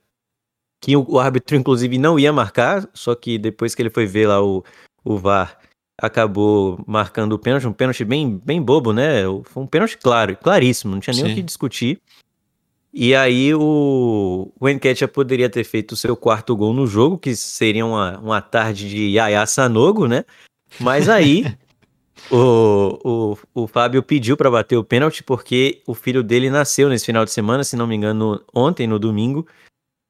[SPEAKER 6] que o, o árbitro inclusive não ia marcar, só que depois que ele foi ver lá o, o VAR, acabou marcando o pênalti, um pênalti bem, bem bobo, né? Foi um pênalti claro, claríssimo, não tinha nem o
[SPEAKER 7] Sim.
[SPEAKER 6] que discutir. E aí o, o Enquetia poderia ter feito o seu quarto gol no jogo, que seria uma, uma tarde de Yaya Sanogo, né? Mas aí [laughs] o, o, o Fábio pediu para bater o pênalti porque o filho dele nasceu nesse final de semana, se não me engano, ontem, no domingo.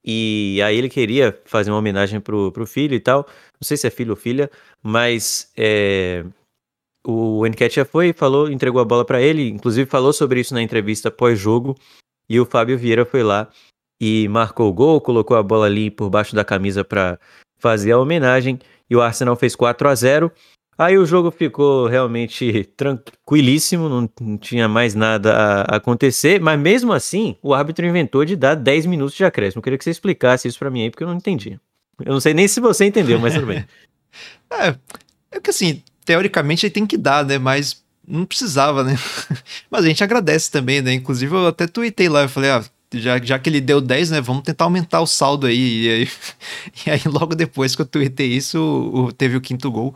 [SPEAKER 6] E aí ele queria fazer uma homenagem pro, pro filho e tal. Não sei se é filho ou filha, mas é, o Enquetia foi, falou, entregou a bola para ele, inclusive falou sobre isso na entrevista pós-jogo. E o Fábio Vieira foi lá e marcou o gol, colocou a bola ali por baixo da camisa para fazer a homenagem. E o Arsenal fez 4 a 0 Aí o jogo ficou realmente tranquilíssimo, não, tinha mais nada a acontecer, mas mesmo assim, o árbitro inventou de dar 10 minutos de acréscimo. Eu queria que você explicasse isso pra mim aí, porque eu não entendi. Eu não sei nem se você entendeu, mas tudo bem. [laughs]
[SPEAKER 7] É, é que assim, teoricamente ele tem que dar, né? Mas não precisava, né? [laughs] Mas a gente agradece também, né? Inclusive eu até tuitei lá, eu falei, ah, já, já que ele deu 10, né? Vamos tentar aumentar o saldo aí. [laughs] E aí, e aí logo depois que eu tuitei isso, o- teve o quinto gol.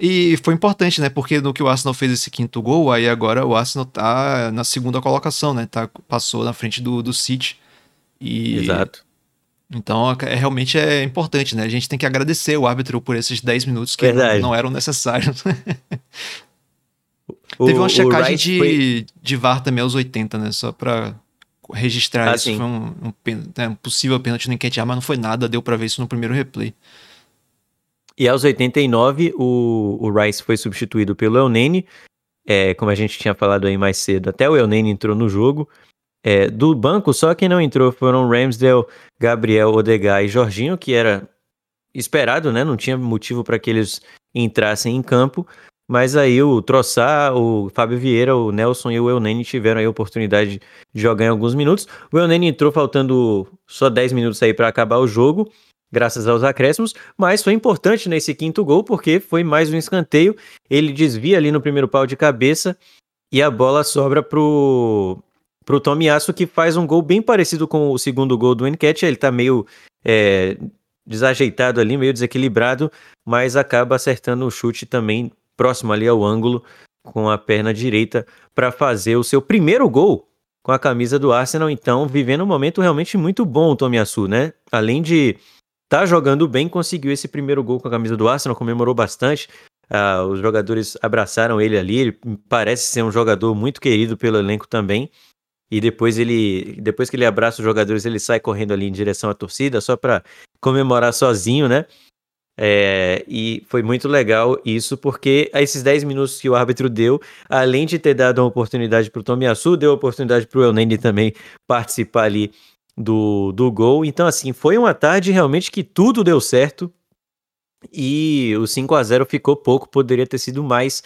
[SPEAKER 7] E foi importante, né? Porque no que o Arsenal fez esse quinto gol, aí agora o Arsenal tá na segunda colocação, né? Tá, passou na frente do, do City. E,
[SPEAKER 6] Exato.
[SPEAKER 7] Então, é, realmente é importante, né? A gente tem que agradecer o árbitro por esses 10 minutos que
[SPEAKER 6] Verdade.
[SPEAKER 7] não, eram necessários.
[SPEAKER 6] O-
[SPEAKER 7] Teve uma checagem de,
[SPEAKER 6] foi-
[SPEAKER 7] de VAR também aos 80, né? Só pra registrar
[SPEAKER 6] Ah,
[SPEAKER 7] isso.
[SPEAKER 6] sim.
[SPEAKER 7] Foi um, um, né, um possível pênalti no Enquete, mas não foi nada, deu pra ver isso no primeiro replay.
[SPEAKER 6] E aos 89, o, o Rice foi substituído pelo Elneny. É, como a gente tinha falado aí mais cedo, até o Elneny entrou no jogo. É, do banco, só quem não entrou foram Ramsdale, Gabriel, Odegaard e Jorginho, que era esperado, né? Não tinha motivo para que eles entrassem em campo. Mas aí o Troçar, o Fábio Vieira, o Nelson e o Eunene tiveram aí a oportunidade de jogar em alguns minutos. O Eunene entrou faltando só 10 minutos aí para acabar o jogo, graças aos acréscimos, mas foi importante nesse quinto gol porque foi mais um escanteio. Ele desvia ali no primeiro pau de cabeça e a bola sobra pro pro Tomiasso que faz um gol bem parecido com o segundo gol do Enquete. Ele tá meio é, desajeitado ali, meio desequilibrado, mas acaba acertando o chute também próximo ali ao ângulo com a perna direita para fazer o seu primeiro gol com a camisa do Arsenal. Então, vivendo um momento realmente muito bom o Tomiyasu, né? Além de tá jogando bem, conseguiu esse primeiro gol com a camisa do Arsenal, comemorou bastante. Uh, os jogadores abraçaram ele ali. Ele parece ser um jogador muito querido pelo elenco também. E depois ele, depois que ele abraça os jogadores, ele sai correndo ali em direção à torcida só para comemorar sozinho, né? É, e foi muito legal isso, porque esses 10 minutos que o árbitro deu, além de ter dado uma oportunidade para o Tomiyasu, deu oportunidade para o Elneny também participar ali do, do gol. Então, assim, foi uma tarde realmente que tudo deu certo. E o 5 a 0 ficou pouco, poderia ter sido mais.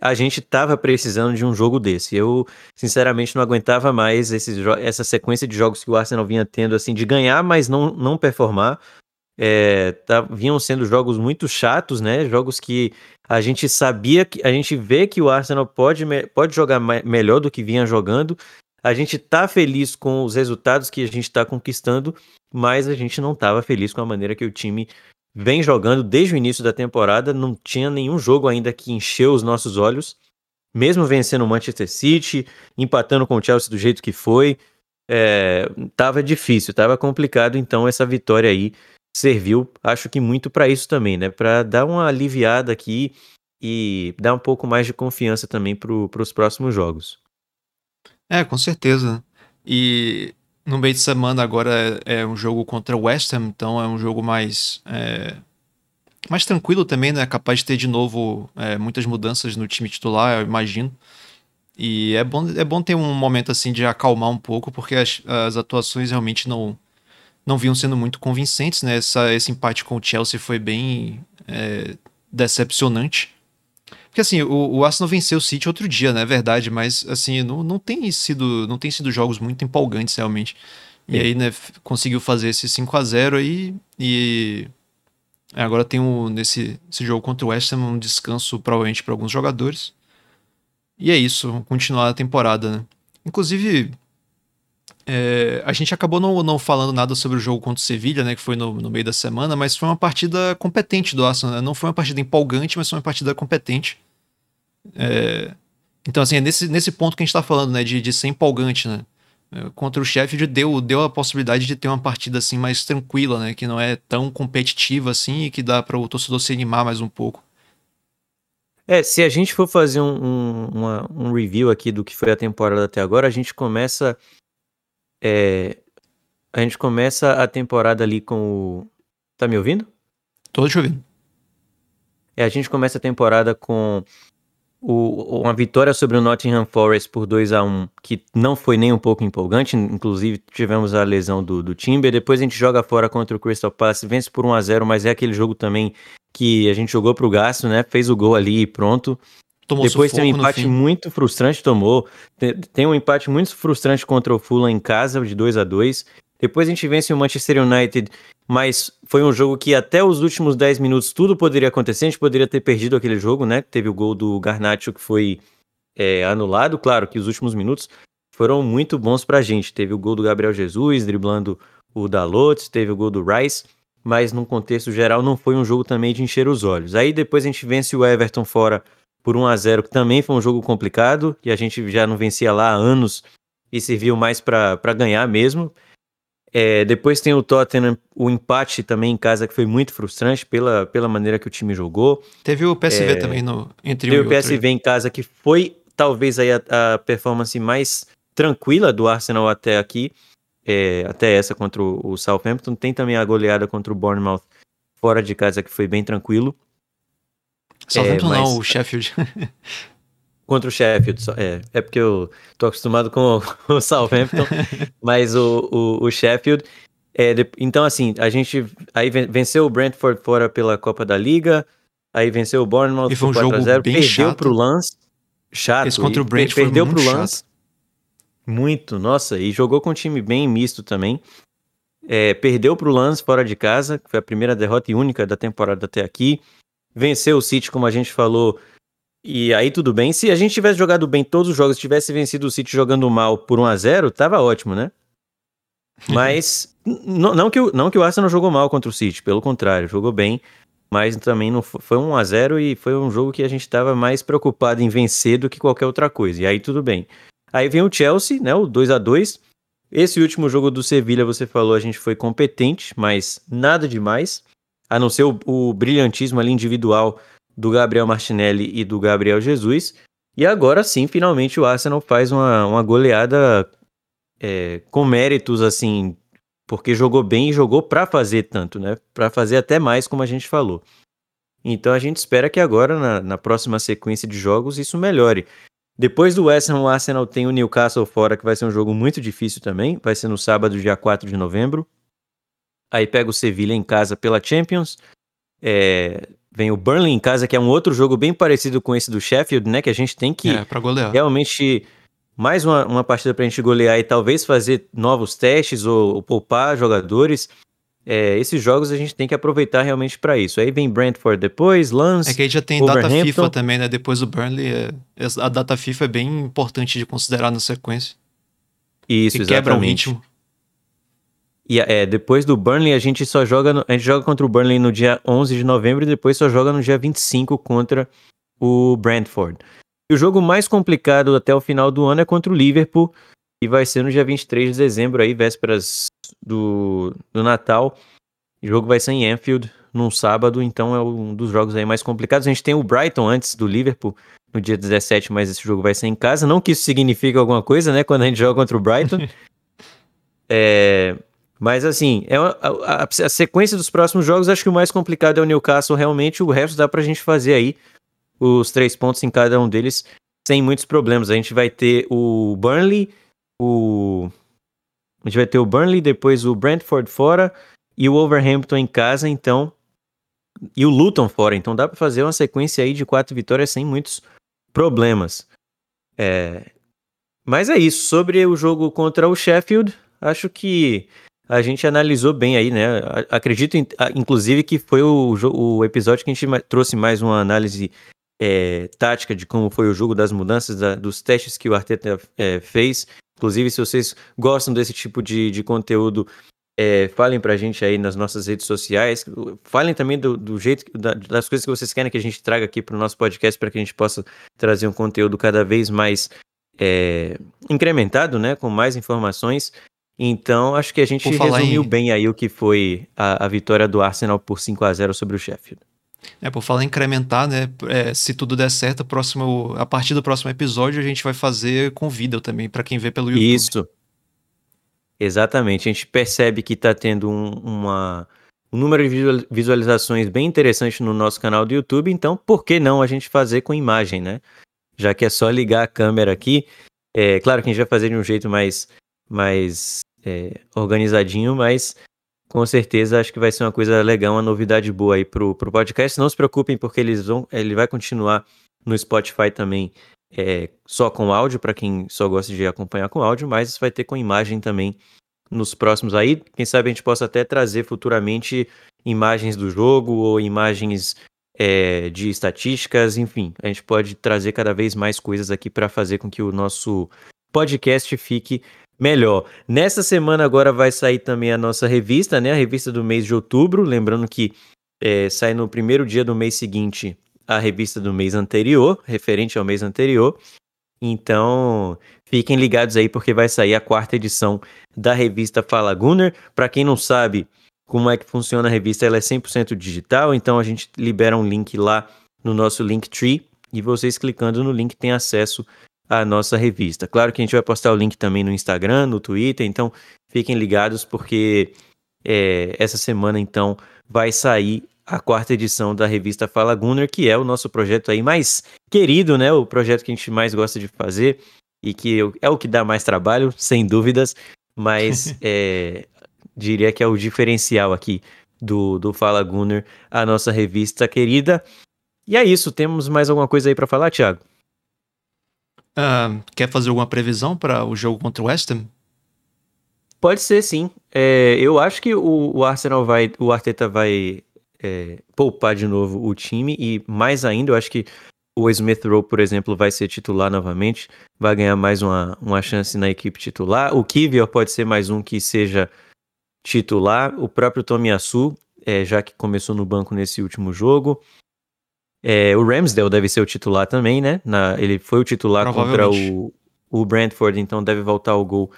[SPEAKER 6] A gente estava precisando de um jogo desse. Eu, sinceramente, não aguentava mais esses, essa sequência de jogos que o Arsenal vinha tendo, assim, de ganhar, mas não, não performar. É, tá, vinham sendo jogos muito chatos, né? Jogos que a gente sabia que a gente vê que o Arsenal pode, pode jogar melhor do que vinha jogando. A gente tá feliz com os resultados que a gente está conquistando, mas a gente não estava feliz com a maneira que o time vem jogando desde o início da temporada. Não tinha nenhum jogo ainda que encheu os nossos olhos, mesmo vencendo o Manchester City, empatando com o Chelsea do jeito que foi. É, tava difícil, tava complicado, então essa vitória aí serviu, acho que muito para isso também, né? Para dar uma aliviada aqui e dar um pouco mais de confiança também para os próximos jogos.
[SPEAKER 7] É, com certeza. E no meio de semana agora é, é um jogo contra o West Ham, então é um jogo mais é, mais tranquilo também, né? Capaz de ter de novo é, muitas mudanças no time titular, eu imagino. E é bom, é bom ter um momento assim de acalmar um pouco, porque as, as atuações realmente não não vinham sendo muito convincentes, né? Essa, esse empate com o Chelsea foi bem é, decepcionante. Porque assim, o, o Arsenal venceu o City outro dia, né? É verdade, mas assim, não, não, tem sido, não tem sido jogos muito empolgantes realmente. E é. aí, né, conseguiu fazer esse 5 a 0 aí e agora tem um, nesse esse jogo contra o West Ham um descanso provavelmente para alguns jogadores. E é isso, continuar a temporada, né? Inclusive, é, a gente acabou não, não falando nada sobre o jogo contra o Sevilha, né, que foi no, no meio da semana, mas foi uma partida competente do Arsenal. Né? Não foi uma partida empolgante, mas foi uma partida competente. É, então, assim, é nesse, nesse ponto que a gente está falando, né, de, de ser empolgante, né? É, contra o Sheffield deu, deu a possibilidade de ter uma partida assim mais tranquila, né, que não é tão competitiva assim e que dá para o torcedor se animar mais um pouco.
[SPEAKER 6] É, se a gente for fazer um, um, uma, um review aqui do que foi a temporada até agora, a gente começa é, a gente começa a temporada ali com o. Tá me ouvindo?
[SPEAKER 7] Tô te ouvindo.
[SPEAKER 6] É, a gente começa a temporada com o, uma vitória sobre o Nottingham Forest por 2 a 1 que não foi nem um pouco empolgante. Inclusive, tivemos a lesão do, do Timber. Depois a gente joga fora contra o Crystal Palace, vence por 1 a 0 mas é aquele jogo também que a gente jogou pro gasto, né? Fez o gol ali e pronto. Tomou Depois tem um empate muito frustrante, tomou. Tem, tem, um empate muito frustrante contra o Fulham em casa, de 2 a 2 Depois a gente vence o Manchester United, mas foi um jogo que até os últimos 10 minutos tudo poderia acontecer. A gente poderia ter perdido aquele jogo, né? Teve o gol do Garnacho que foi é, anulado. Claro que os últimos minutos foram muito bons pra gente. Teve o gol do Gabriel Jesus, driblando o Dalot, teve o gol do Rice, mas num contexto geral não foi um jogo também de encher os olhos. Aí depois a gente vence o Everton fora por 1 a 0 que também foi um jogo complicado, e a gente já não vencia lá há anos e serviu mais para ganhar mesmo. É, depois tem o Tottenham, o empate também em casa, que foi muito frustrante pela, pela maneira que o time jogou.
[SPEAKER 7] Teve o PSV é, também no, entre
[SPEAKER 6] Teve um o PSV outro. em casa, que foi talvez aí a, a, performance mais tranquila do Arsenal até aqui, é, até essa contra o, o Southampton. Tem também a goleada contra o Bournemouth fora de casa, que foi bem tranquilo.
[SPEAKER 7] Southampton é, mas... não, o Sheffield. [laughs]
[SPEAKER 6] contra o Sheffield. É, é porque eu tô acostumado com [laughs] o, Southampton, mas o, o, o Sheffield. É, então, assim, a gente aí venceu o Brentford fora pela Copa da Liga, aí venceu o Bournemouth
[SPEAKER 7] e foi um jogo 0 bem
[SPEAKER 6] perdeu
[SPEAKER 7] chato.
[SPEAKER 6] pro Lance. Chato.
[SPEAKER 7] Esse contra o Brentford perdeu pro Lance. Chato.
[SPEAKER 6] Muito, nossa, e jogou com um time bem misto também. É, perdeu pro Lance fora de casa, que foi a primeira derrota e única da temporada até aqui. Venceu o City, como a gente falou, e aí tudo bem. Se a gente tivesse jogado bem todos os jogos, tivesse vencido o City jogando mal por 1 a 0 tava ótimo, né? [laughs] Mas não, que o, não que o Arsenal jogou mal contra o City, pelo contrário, jogou bem, mas também não foi, foi 1 a 0 e foi um jogo que a gente estava mais preocupado em vencer do que qualquer outra coisa. E aí tudo bem. Aí vem o Chelsea, né, o 2 a 2 Esse último jogo do Sevilha, você falou, a gente foi competente, mas nada demais, a não ser o, o brilhantismo ali individual do Gabriel Martinelli e do Gabriel Jesus. E agora sim, finalmente o Arsenal faz uma, uma goleada é, com méritos, assim, porque jogou bem e jogou para fazer tanto, né? Para fazer até mais, como a gente falou. Então a gente espera que agora, na, na próxima sequência de jogos, isso melhore. Depois do West Ham, o Arsenal tem o Newcastle fora, que vai ser um jogo muito difícil também. Vai ser no sábado, dia 4 de novembro. Aí pega o Sevilha em casa pela Champions. É, vem o Burnley em casa, que é um outro jogo bem parecido com esse do Sheffield, né? Que a gente tem que
[SPEAKER 7] é,
[SPEAKER 6] realmente mais uma, uma partida para a gente golear e talvez fazer novos testes ou, ou poupar jogadores. É, esses jogos a gente tem que aproveitar realmente para isso. Aí vem Brentford depois, Lance.
[SPEAKER 7] É que aí já tem data FIFA também, né? Depois do Burnley, é, a data FIFA é bem importante de considerar na sequência.
[SPEAKER 6] Isso,
[SPEAKER 7] que
[SPEAKER 6] exatamente.
[SPEAKER 7] quebra o ritmo.
[SPEAKER 6] E é, depois do Burnley, a gente só joga. No, a gente joga contra o Burnley no dia 11 de novembro e depois só joga no dia 25 contra o Brentford. E o jogo mais complicado até o final do ano é contra o Liverpool, e vai ser no dia 23 de dezembro, aí, vésperas do, do Natal. O jogo vai ser em Anfield, num sábado, então é um dos jogos aí mais complicados. A gente tem o Brighton antes do Liverpool, no dia 17, mas esse jogo vai ser em casa. Não que isso signifique alguma coisa, né, quando a gente joga contra o Brighton. [laughs] é, mas assim, é uma, a, a, sequência dos próximos jogos, acho que o mais complicado é o Newcastle, realmente. O resto dá pra gente fazer aí os três pontos em cada um deles sem muitos problemas. A gente vai ter o Burnley, o. A gente vai ter o Burnley, depois o Brentford fora e o Wolverhampton em casa, então. E o Luton fora. Então dá para fazer uma sequência aí de quatro vitórias sem muitos problemas. É... Mas é isso. Sobre o jogo contra o Sheffield, acho que a gente analisou bem aí, né? Acredito, inclusive, que foi o, o episódio que a gente trouxe mais uma análise é, tática de como foi o jogo, das mudanças, da, dos testes que o Arteta é, fez. Inclusive, se vocês gostam desse tipo de, de conteúdo, é, falem pra gente aí nas nossas redes sociais. Falem também do, do jeito, da, das coisas que vocês querem que a gente traga aqui para o nosso podcast, para que a gente possa trazer um conteúdo cada vez mais é, incrementado, né? Com mais informações. Então, acho que a gente resumiu em... bem aí o que foi a, a, vitória do Arsenal por 5 a 0 sobre o Sheffield.
[SPEAKER 7] É, por falar em incrementar, né? É, se tudo der certo, próximo, a partir do próximo episódio a gente vai fazer com vídeo também, para quem vê pelo YouTube.
[SPEAKER 6] Isso. Exatamente. A gente percebe que está tendo um, uma, um número de visualizações bem interessante no nosso canal do YouTube, então por que não a gente fazer com imagem, né? Já que é só ligar a câmera aqui. É claro que a gente vai fazer de um jeito mais mais é, organizadinho, mas com certeza acho que vai ser uma coisa legal, uma novidade boa aí pro, pro podcast. Não se preocupem, porque eles vão, ele vai continuar no Spotify também é, só com áudio, para quem só gosta de acompanhar com áudio, mas vai ter com imagem também nos próximos aí. Quem sabe a gente possa até trazer futuramente imagens do jogo ou imagens é, de estatísticas, enfim, a gente pode trazer cada vez mais coisas aqui para fazer com que o nosso podcast fique melhor. Nessa semana agora vai sair também a nossa revista, né? A revista do mês de outubro. Lembrando que é, sai no primeiro dia do mês seguinte a revista do mês anterior, referente ao mês anterior. Então, fiquem ligados aí porque vai sair a quarta edição da revista Fala Gunner. Para quem não sabe como é que funciona a revista, ela é 100% digital, então a gente libera um link lá no nosso Linktree e vocês clicando no link têm acesso a nossa revista. Claro que a gente vai postar o link também no Instagram, no Twitter, então fiquem ligados porque é, essa semana então vai sair a quarta edição da revista Fala Gunner, que é o nosso projeto aí mais querido, né? O projeto que a gente mais gosta de fazer e que é o que dá mais trabalho, sem dúvidas, mas [laughs] é, diria que é o diferencial aqui do, do Fala Gunner, a nossa revista querida. E é isso, temos mais alguma coisa aí para falar, Thiago?
[SPEAKER 7] Uh, quer fazer alguma previsão para o jogo contra o West Ham?
[SPEAKER 6] Pode ser, sim. É, eu acho que o, o, Arsenal vai, o Arteta vai é, poupar de novo o time e mais ainda, eu acho que o Smith Rowe, por exemplo, vai ser titular novamente, vai ganhar mais uma, uma chance na equipe titular. O Kivior pode ser mais um que seja titular. O próprio Tomiyasu, é, já que começou no banco nesse último jogo. É, o Ramsdale deve ser o titular também, né? Na, ele foi o titular contra o, o Brentford, então deve voltar ao gol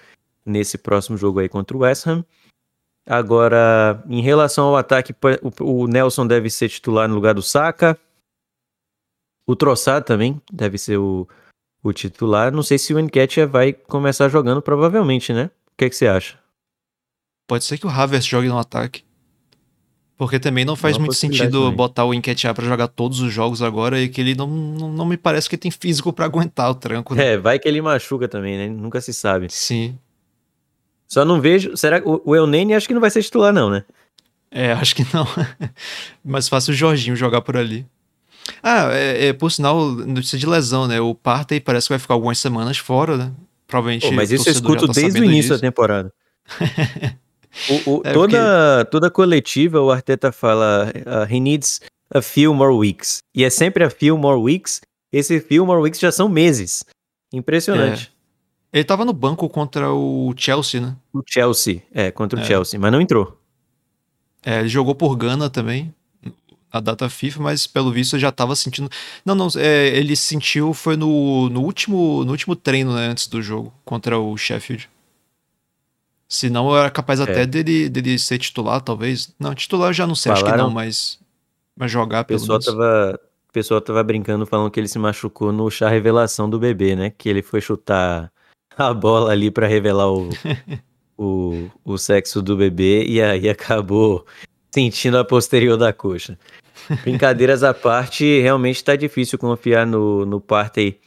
[SPEAKER 6] nesse próximo jogo aí contra o West Ham. Agora, em relação ao ataque, o, o Nelson deve ser titular no lugar do Saka. O Troçado também deve ser o, o titular. Não sei se o Enquete vai começar jogando, provavelmente, né? O que, é que você acha?
[SPEAKER 7] Pode ser que o Havertz jogue no ataque. Porque também não faz muito sentido também. botar o Enquetear para jogar todos os jogos agora e que ele não, não, não me parece que tem físico para aguentar o tranco.
[SPEAKER 6] Né? É, vai que ele machuca também, né? Nunca se sabe.
[SPEAKER 7] Sim.
[SPEAKER 6] Só não vejo. Será que o, o Elneny acho que não vai ser titular, não, né?
[SPEAKER 7] É, acho que não. [laughs] Mais fácil o Jorginho jogar por ali. Ah, é, é, por sinal, notícia de lesão, né? O Partey parece que vai ficar algumas semanas fora, né? Provavelmente. Pô,
[SPEAKER 6] mas isso eu escuto tá desde o início disso. da temporada. [laughs] O, o, é toda, porque... toda coletiva, o Arteta fala uh, he needs a few more weeks. E é sempre a few more weeks. Esse few more weeks já são meses. Impressionante.
[SPEAKER 7] É. Ele tava no banco contra o Chelsea, né?
[SPEAKER 6] O Chelsea, é, contra o é. Chelsea, mas não entrou.
[SPEAKER 7] É, ele jogou por Gana também, a data FIFA, mas pelo visto já tava sentindo. Não, não, é, ele sentiu foi no, no, último, no último treino, né, antes do jogo, contra o Sheffield. Senão eu era capaz é. até dele, dele ser titular, talvez. Não, titular eu já não sei, Falaram... acho que não, mas, mas jogar pelo
[SPEAKER 6] pessoal menos. Tava, o pessoal tava brincando, falando que ele se machucou no chá revelação do bebê, né? Que ele foi chutar a bola ali para revelar o, [laughs] o, o sexo do bebê e aí acabou sentindo a posterior da coxa. [laughs] Brincadeiras à parte, realmente tá difícil confiar no, no Partey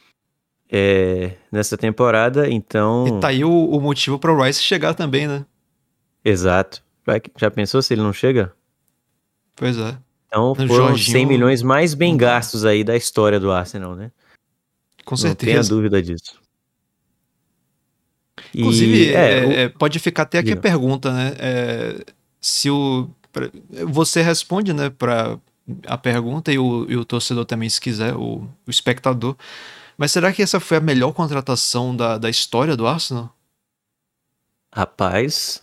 [SPEAKER 6] é, nessa temporada, então.
[SPEAKER 7] E tá aí o, o motivo para o Rice chegar também, né?
[SPEAKER 6] Exato. Já pensou se ele não chega?
[SPEAKER 7] Pois é.
[SPEAKER 6] Então foram Jorginho... 100 milhões mais bem gastos aí da história do Arsenal, né?
[SPEAKER 7] Com certeza.
[SPEAKER 6] Não tenha dúvida disso.
[SPEAKER 7] Inclusive, e, é, é, o... pode ficar até aqui a pergunta, né? É, se o. Você responde, né, para a pergunta e o, e o torcedor também, se quiser, o, o espectador. Mas será que essa foi a melhor contratação da, da história do Arsenal?
[SPEAKER 6] Rapaz,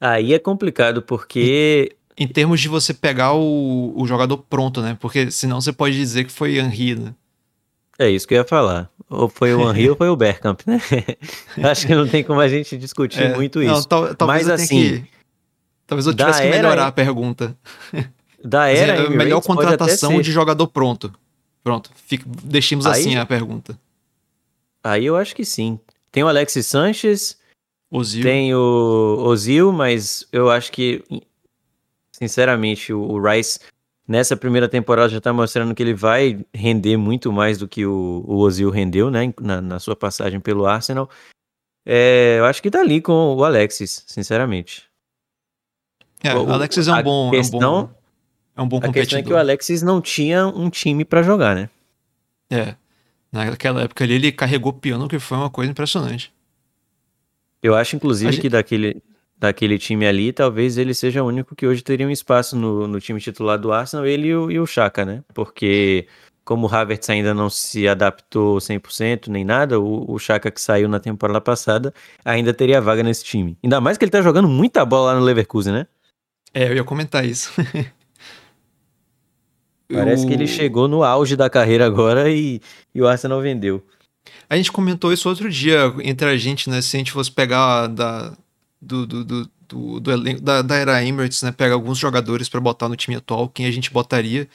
[SPEAKER 6] aí é complicado porque.
[SPEAKER 7] Em, em termos de você pegar o, o jogador pronto, né? Porque senão você pode dizer que foi Henry, né?
[SPEAKER 6] É isso que eu ia falar. Ou foi o Henry [laughs] ou foi o Bergkamp, né? [laughs] Acho que não tem como a gente discutir é, muito isso. Não,
[SPEAKER 7] tal, talvez Mas assim. Que, talvez eu tivesse que melhorar era, a pergunta.
[SPEAKER 6] Da era.
[SPEAKER 7] É, melhor contratação de jogador pronto. Pronto, fica, deixemos aí, assim a pergunta.
[SPEAKER 6] Aí eu acho que sim. Tem o Alexis Sanches,
[SPEAKER 7] Ozil.
[SPEAKER 6] tem o Ozil, mas eu acho que, sinceramente, o Rice nessa primeira temporada já está mostrando que ele vai render muito mais do que o, o Ozil rendeu, né, na, na sua passagem pelo Arsenal. É, eu acho que tá ali com o Alexis, sinceramente.
[SPEAKER 7] É, o Alexis é um bom, questão, é um bom é um bom a competidor. A questão é
[SPEAKER 6] que o Alexis não tinha um time para jogar, né?
[SPEAKER 7] É. Naquela época ali ele carregou piano, que foi uma coisa impressionante.
[SPEAKER 6] Eu acho, inclusive, gente... que daquele, daquele time ali, talvez ele seja o único que hoje teria um espaço no, no time titular do Arsenal, ele e o, e o Chaka, né? Porque como o Havertz ainda não se adaptou 100% nem nada, o, o Chaka que saiu na temporada passada ainda teria vaga nesse time. Ainda mais que ele tá jogando muita bola lá no Leverkusen, né?
[SPEAKER 7] É, eu ia comentar isso. [laughs]
[SPEAKER 6] Parece que ele chegou no auge da carreira agora e, e o Arsenal vendeu.
[SPEAKER 7] A gente comentou isso outro dia entre a gente, né? Se a gente fosse pegar da, do, do, do, do, do da, da era Emirates, né? Pega alguns jogadores para botar no time atual, quem a gente botaria.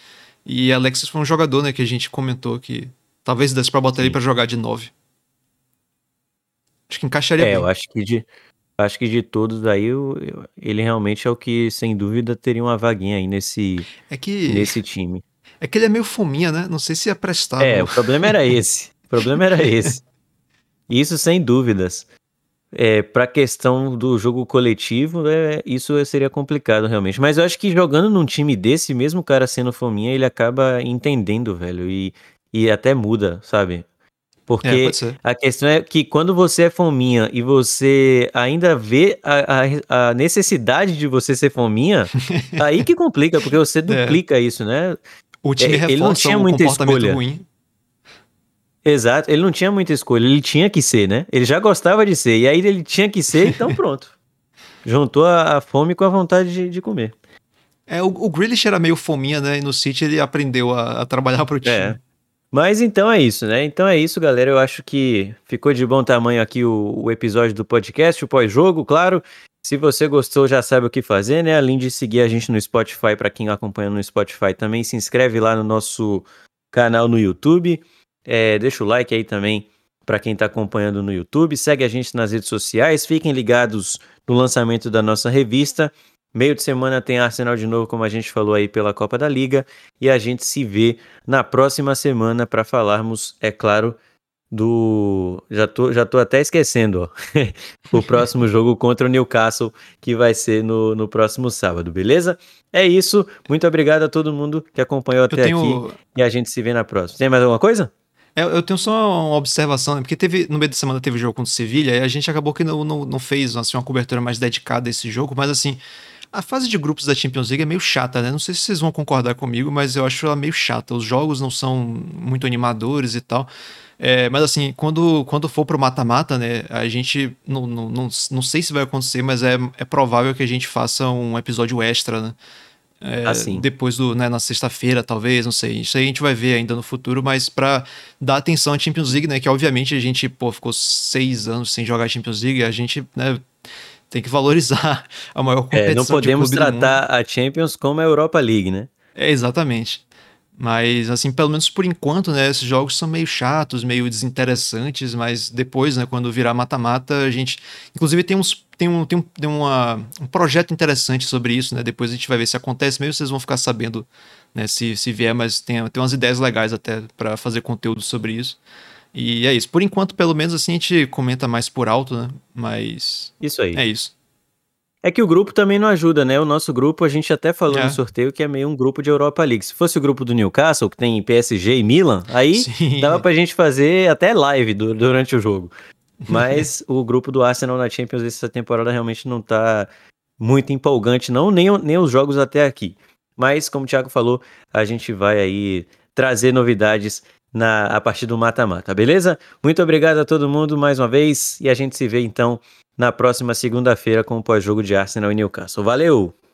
[SPEAKER 7] E Alexis foi um jogador, né? Que a gente comentou que talvez desse pra botar Sim. ele pra jogar de 9. Acho que encaixaria
[SPEAKER 6] é,
[SPEAKER 7] bem.
[SPEAKER 6] eu acho que de, acho que de todos aí, eu- eu- ele realmente é o que, sem dúvida, teria uma vaguinha aí nesse,
[SPEAKER 7] É que,
[SPEAKER 6] nesse time.
[SPEAKER 7] é que ele é meio fominha, né? Não sei se é prestável.
[SPEAKER 6] É, o problema era esse. O problema era esse. [laughs] Isso sem dúvidas. É, para questão do jogo coletivo, é, isso seria complicado realmente. Mas eu acho que jogando num time desse, mesmo o cara sendo fominha, ele acaba entendendo, velho, e, e até muda, sabe? Porque
[SPEAKER 7] É,
[SPEAKER 6] a questão é que quando você é fominha e você ainda vê a, a, a necessidade de você ser fominha, [laughs] aí que complica, porque você duplica isso, né?
[SPEAKER 7] O time
[SPEAKER 6] É, ele não tinha muita escolha.
[SPEAKER 7] ruim.
[SPEAKER 6] Exato, ele não tinha muita escolha, ele tinha que ser, né? Ele já gostava de ser, e aí ele tinha que ser, então [laughs] pronto. Juntou a, a fome com a vontade de, de comer.
[SPEAKER 7] É, o, o Grealish era meio fominha, né? E no City ele aprendeu a, a trabalhar pro time.
[SPEAKER 6] É. Mas então é isso, né? Então é isso, galera. Eu acho que ficou de bom tamanho aqui o, o episódio do podcast, o pós-jogo, claro. Se você gostou, já sabe o que fazer, né? Além de seguir a gente no Spotify, para quem acompanha no Spotify também, se inscreve lá no nosso canal no YouTube. É, deixa o like aí também para quem está acompanhando no YouTube. Segue a gente nas redes sociais. Fiquem ligados no lançamento da nossa revista. Meio de semana tem Arsenal de novo, como a gente falou aí pela Copa da Liga. E a gente se vê na próxima semana para falarmos, é claro, do. Já tô, já tô até esquecendo, ó. [laughs] o próximo jogo contra o Newcastle, que vai ser no, no próximo sábado, beleza? É isso. Muito obrigado a todo mundo que acompanhou até
[SPEAKER 7] tenho,
[SPEAKER 6] aqui. E a gente se vê na próxima. Tem mais alguma coisa?
[SPEAKER 7] eu tenho só uma observação, né? Porque teve, no meio da semana teve jogo contra o Sevilha e a gente acabou que não, não, não fez assim, uma cobertura mais dedicada a esse jogo, mas assim. A fase de grupos da Champions League é meio chata, né? Não sei se vocês vão concordar comigo, mas eu acho ela meio chata. Os jogos não são muito animadores e tal. É, mas assim, quando, quando for pro mata-mata, né? A gente. Não, não, não, não sei se vai acontecer, mas é, é provável que a gente faça um episódio extra, né? É,
[SPEAKER 6] Assim.
[SPEAKER 7] depois do, né, na sexta-feira, talvez, não sei. Isso aí a gente vai ver ainda no futuro, mas pra dar atenção à Champions League, né? Que obviamente a gente, pô, ficou seis anos sem jogar Champions League, a gente, né, tem que valorizar a maior competição.
[SPEAKER 6] É, não
[SPEAKER 7] de
[SPEAKER 6] podemos tratar a Champions como a Europa League, né?
[SPEAKER 7] É, exatamente. Mas, assim, pelo menos por enquanto, né, esses jogos são meio chatos, meio desinteressantes, mas depois, né, quando virar mata-mata, a gente. Inclusive, tem uns. Tem um, tem um, tem uma, um projeto interessante sobre isso, né? Depois a gente vai ver se acontece mesmo, vocês vão ficar sabendo, né, se, se vier, mas tem, tem umas ideias legais até para fazer conteúdo sobre isso. E é isso. Por enquanto, pelo menos assim, a gente comenta mais por alto, né? Mas
[SPEAKER 6] Isso aí.
[SPEAKER 7] é isso.
[SPEAKER 6] É que o grupo também não ajuda, né? O nosso grupo, a gente até falou
[SPEAKER 7] É.
[SPEAKER 6] no sorteio que é meio um grupo de Europa League. Se fosse o grupo do Newcastle, que tem PSG e Milan, aí [laughs]
[SPEAKER 7] Sim.
[SPEAKER 6] dava pra gente fazer até live du- durante o jogo. [laughs] Mas o grupo do Arsenal na Champions essa temporada realmente não tá muito empolgante, não, nem, nem os jogos até aqui. Mas, como o Thiago falou, a gente vai aí trazer novidades na, a partir do mata-mata, beleza? Muito obrigado a todo mundo mais uma vez e a gente se vê então na próxima segunda-feira com o pós-jogo de Arsenal e Newcastle. Valeu!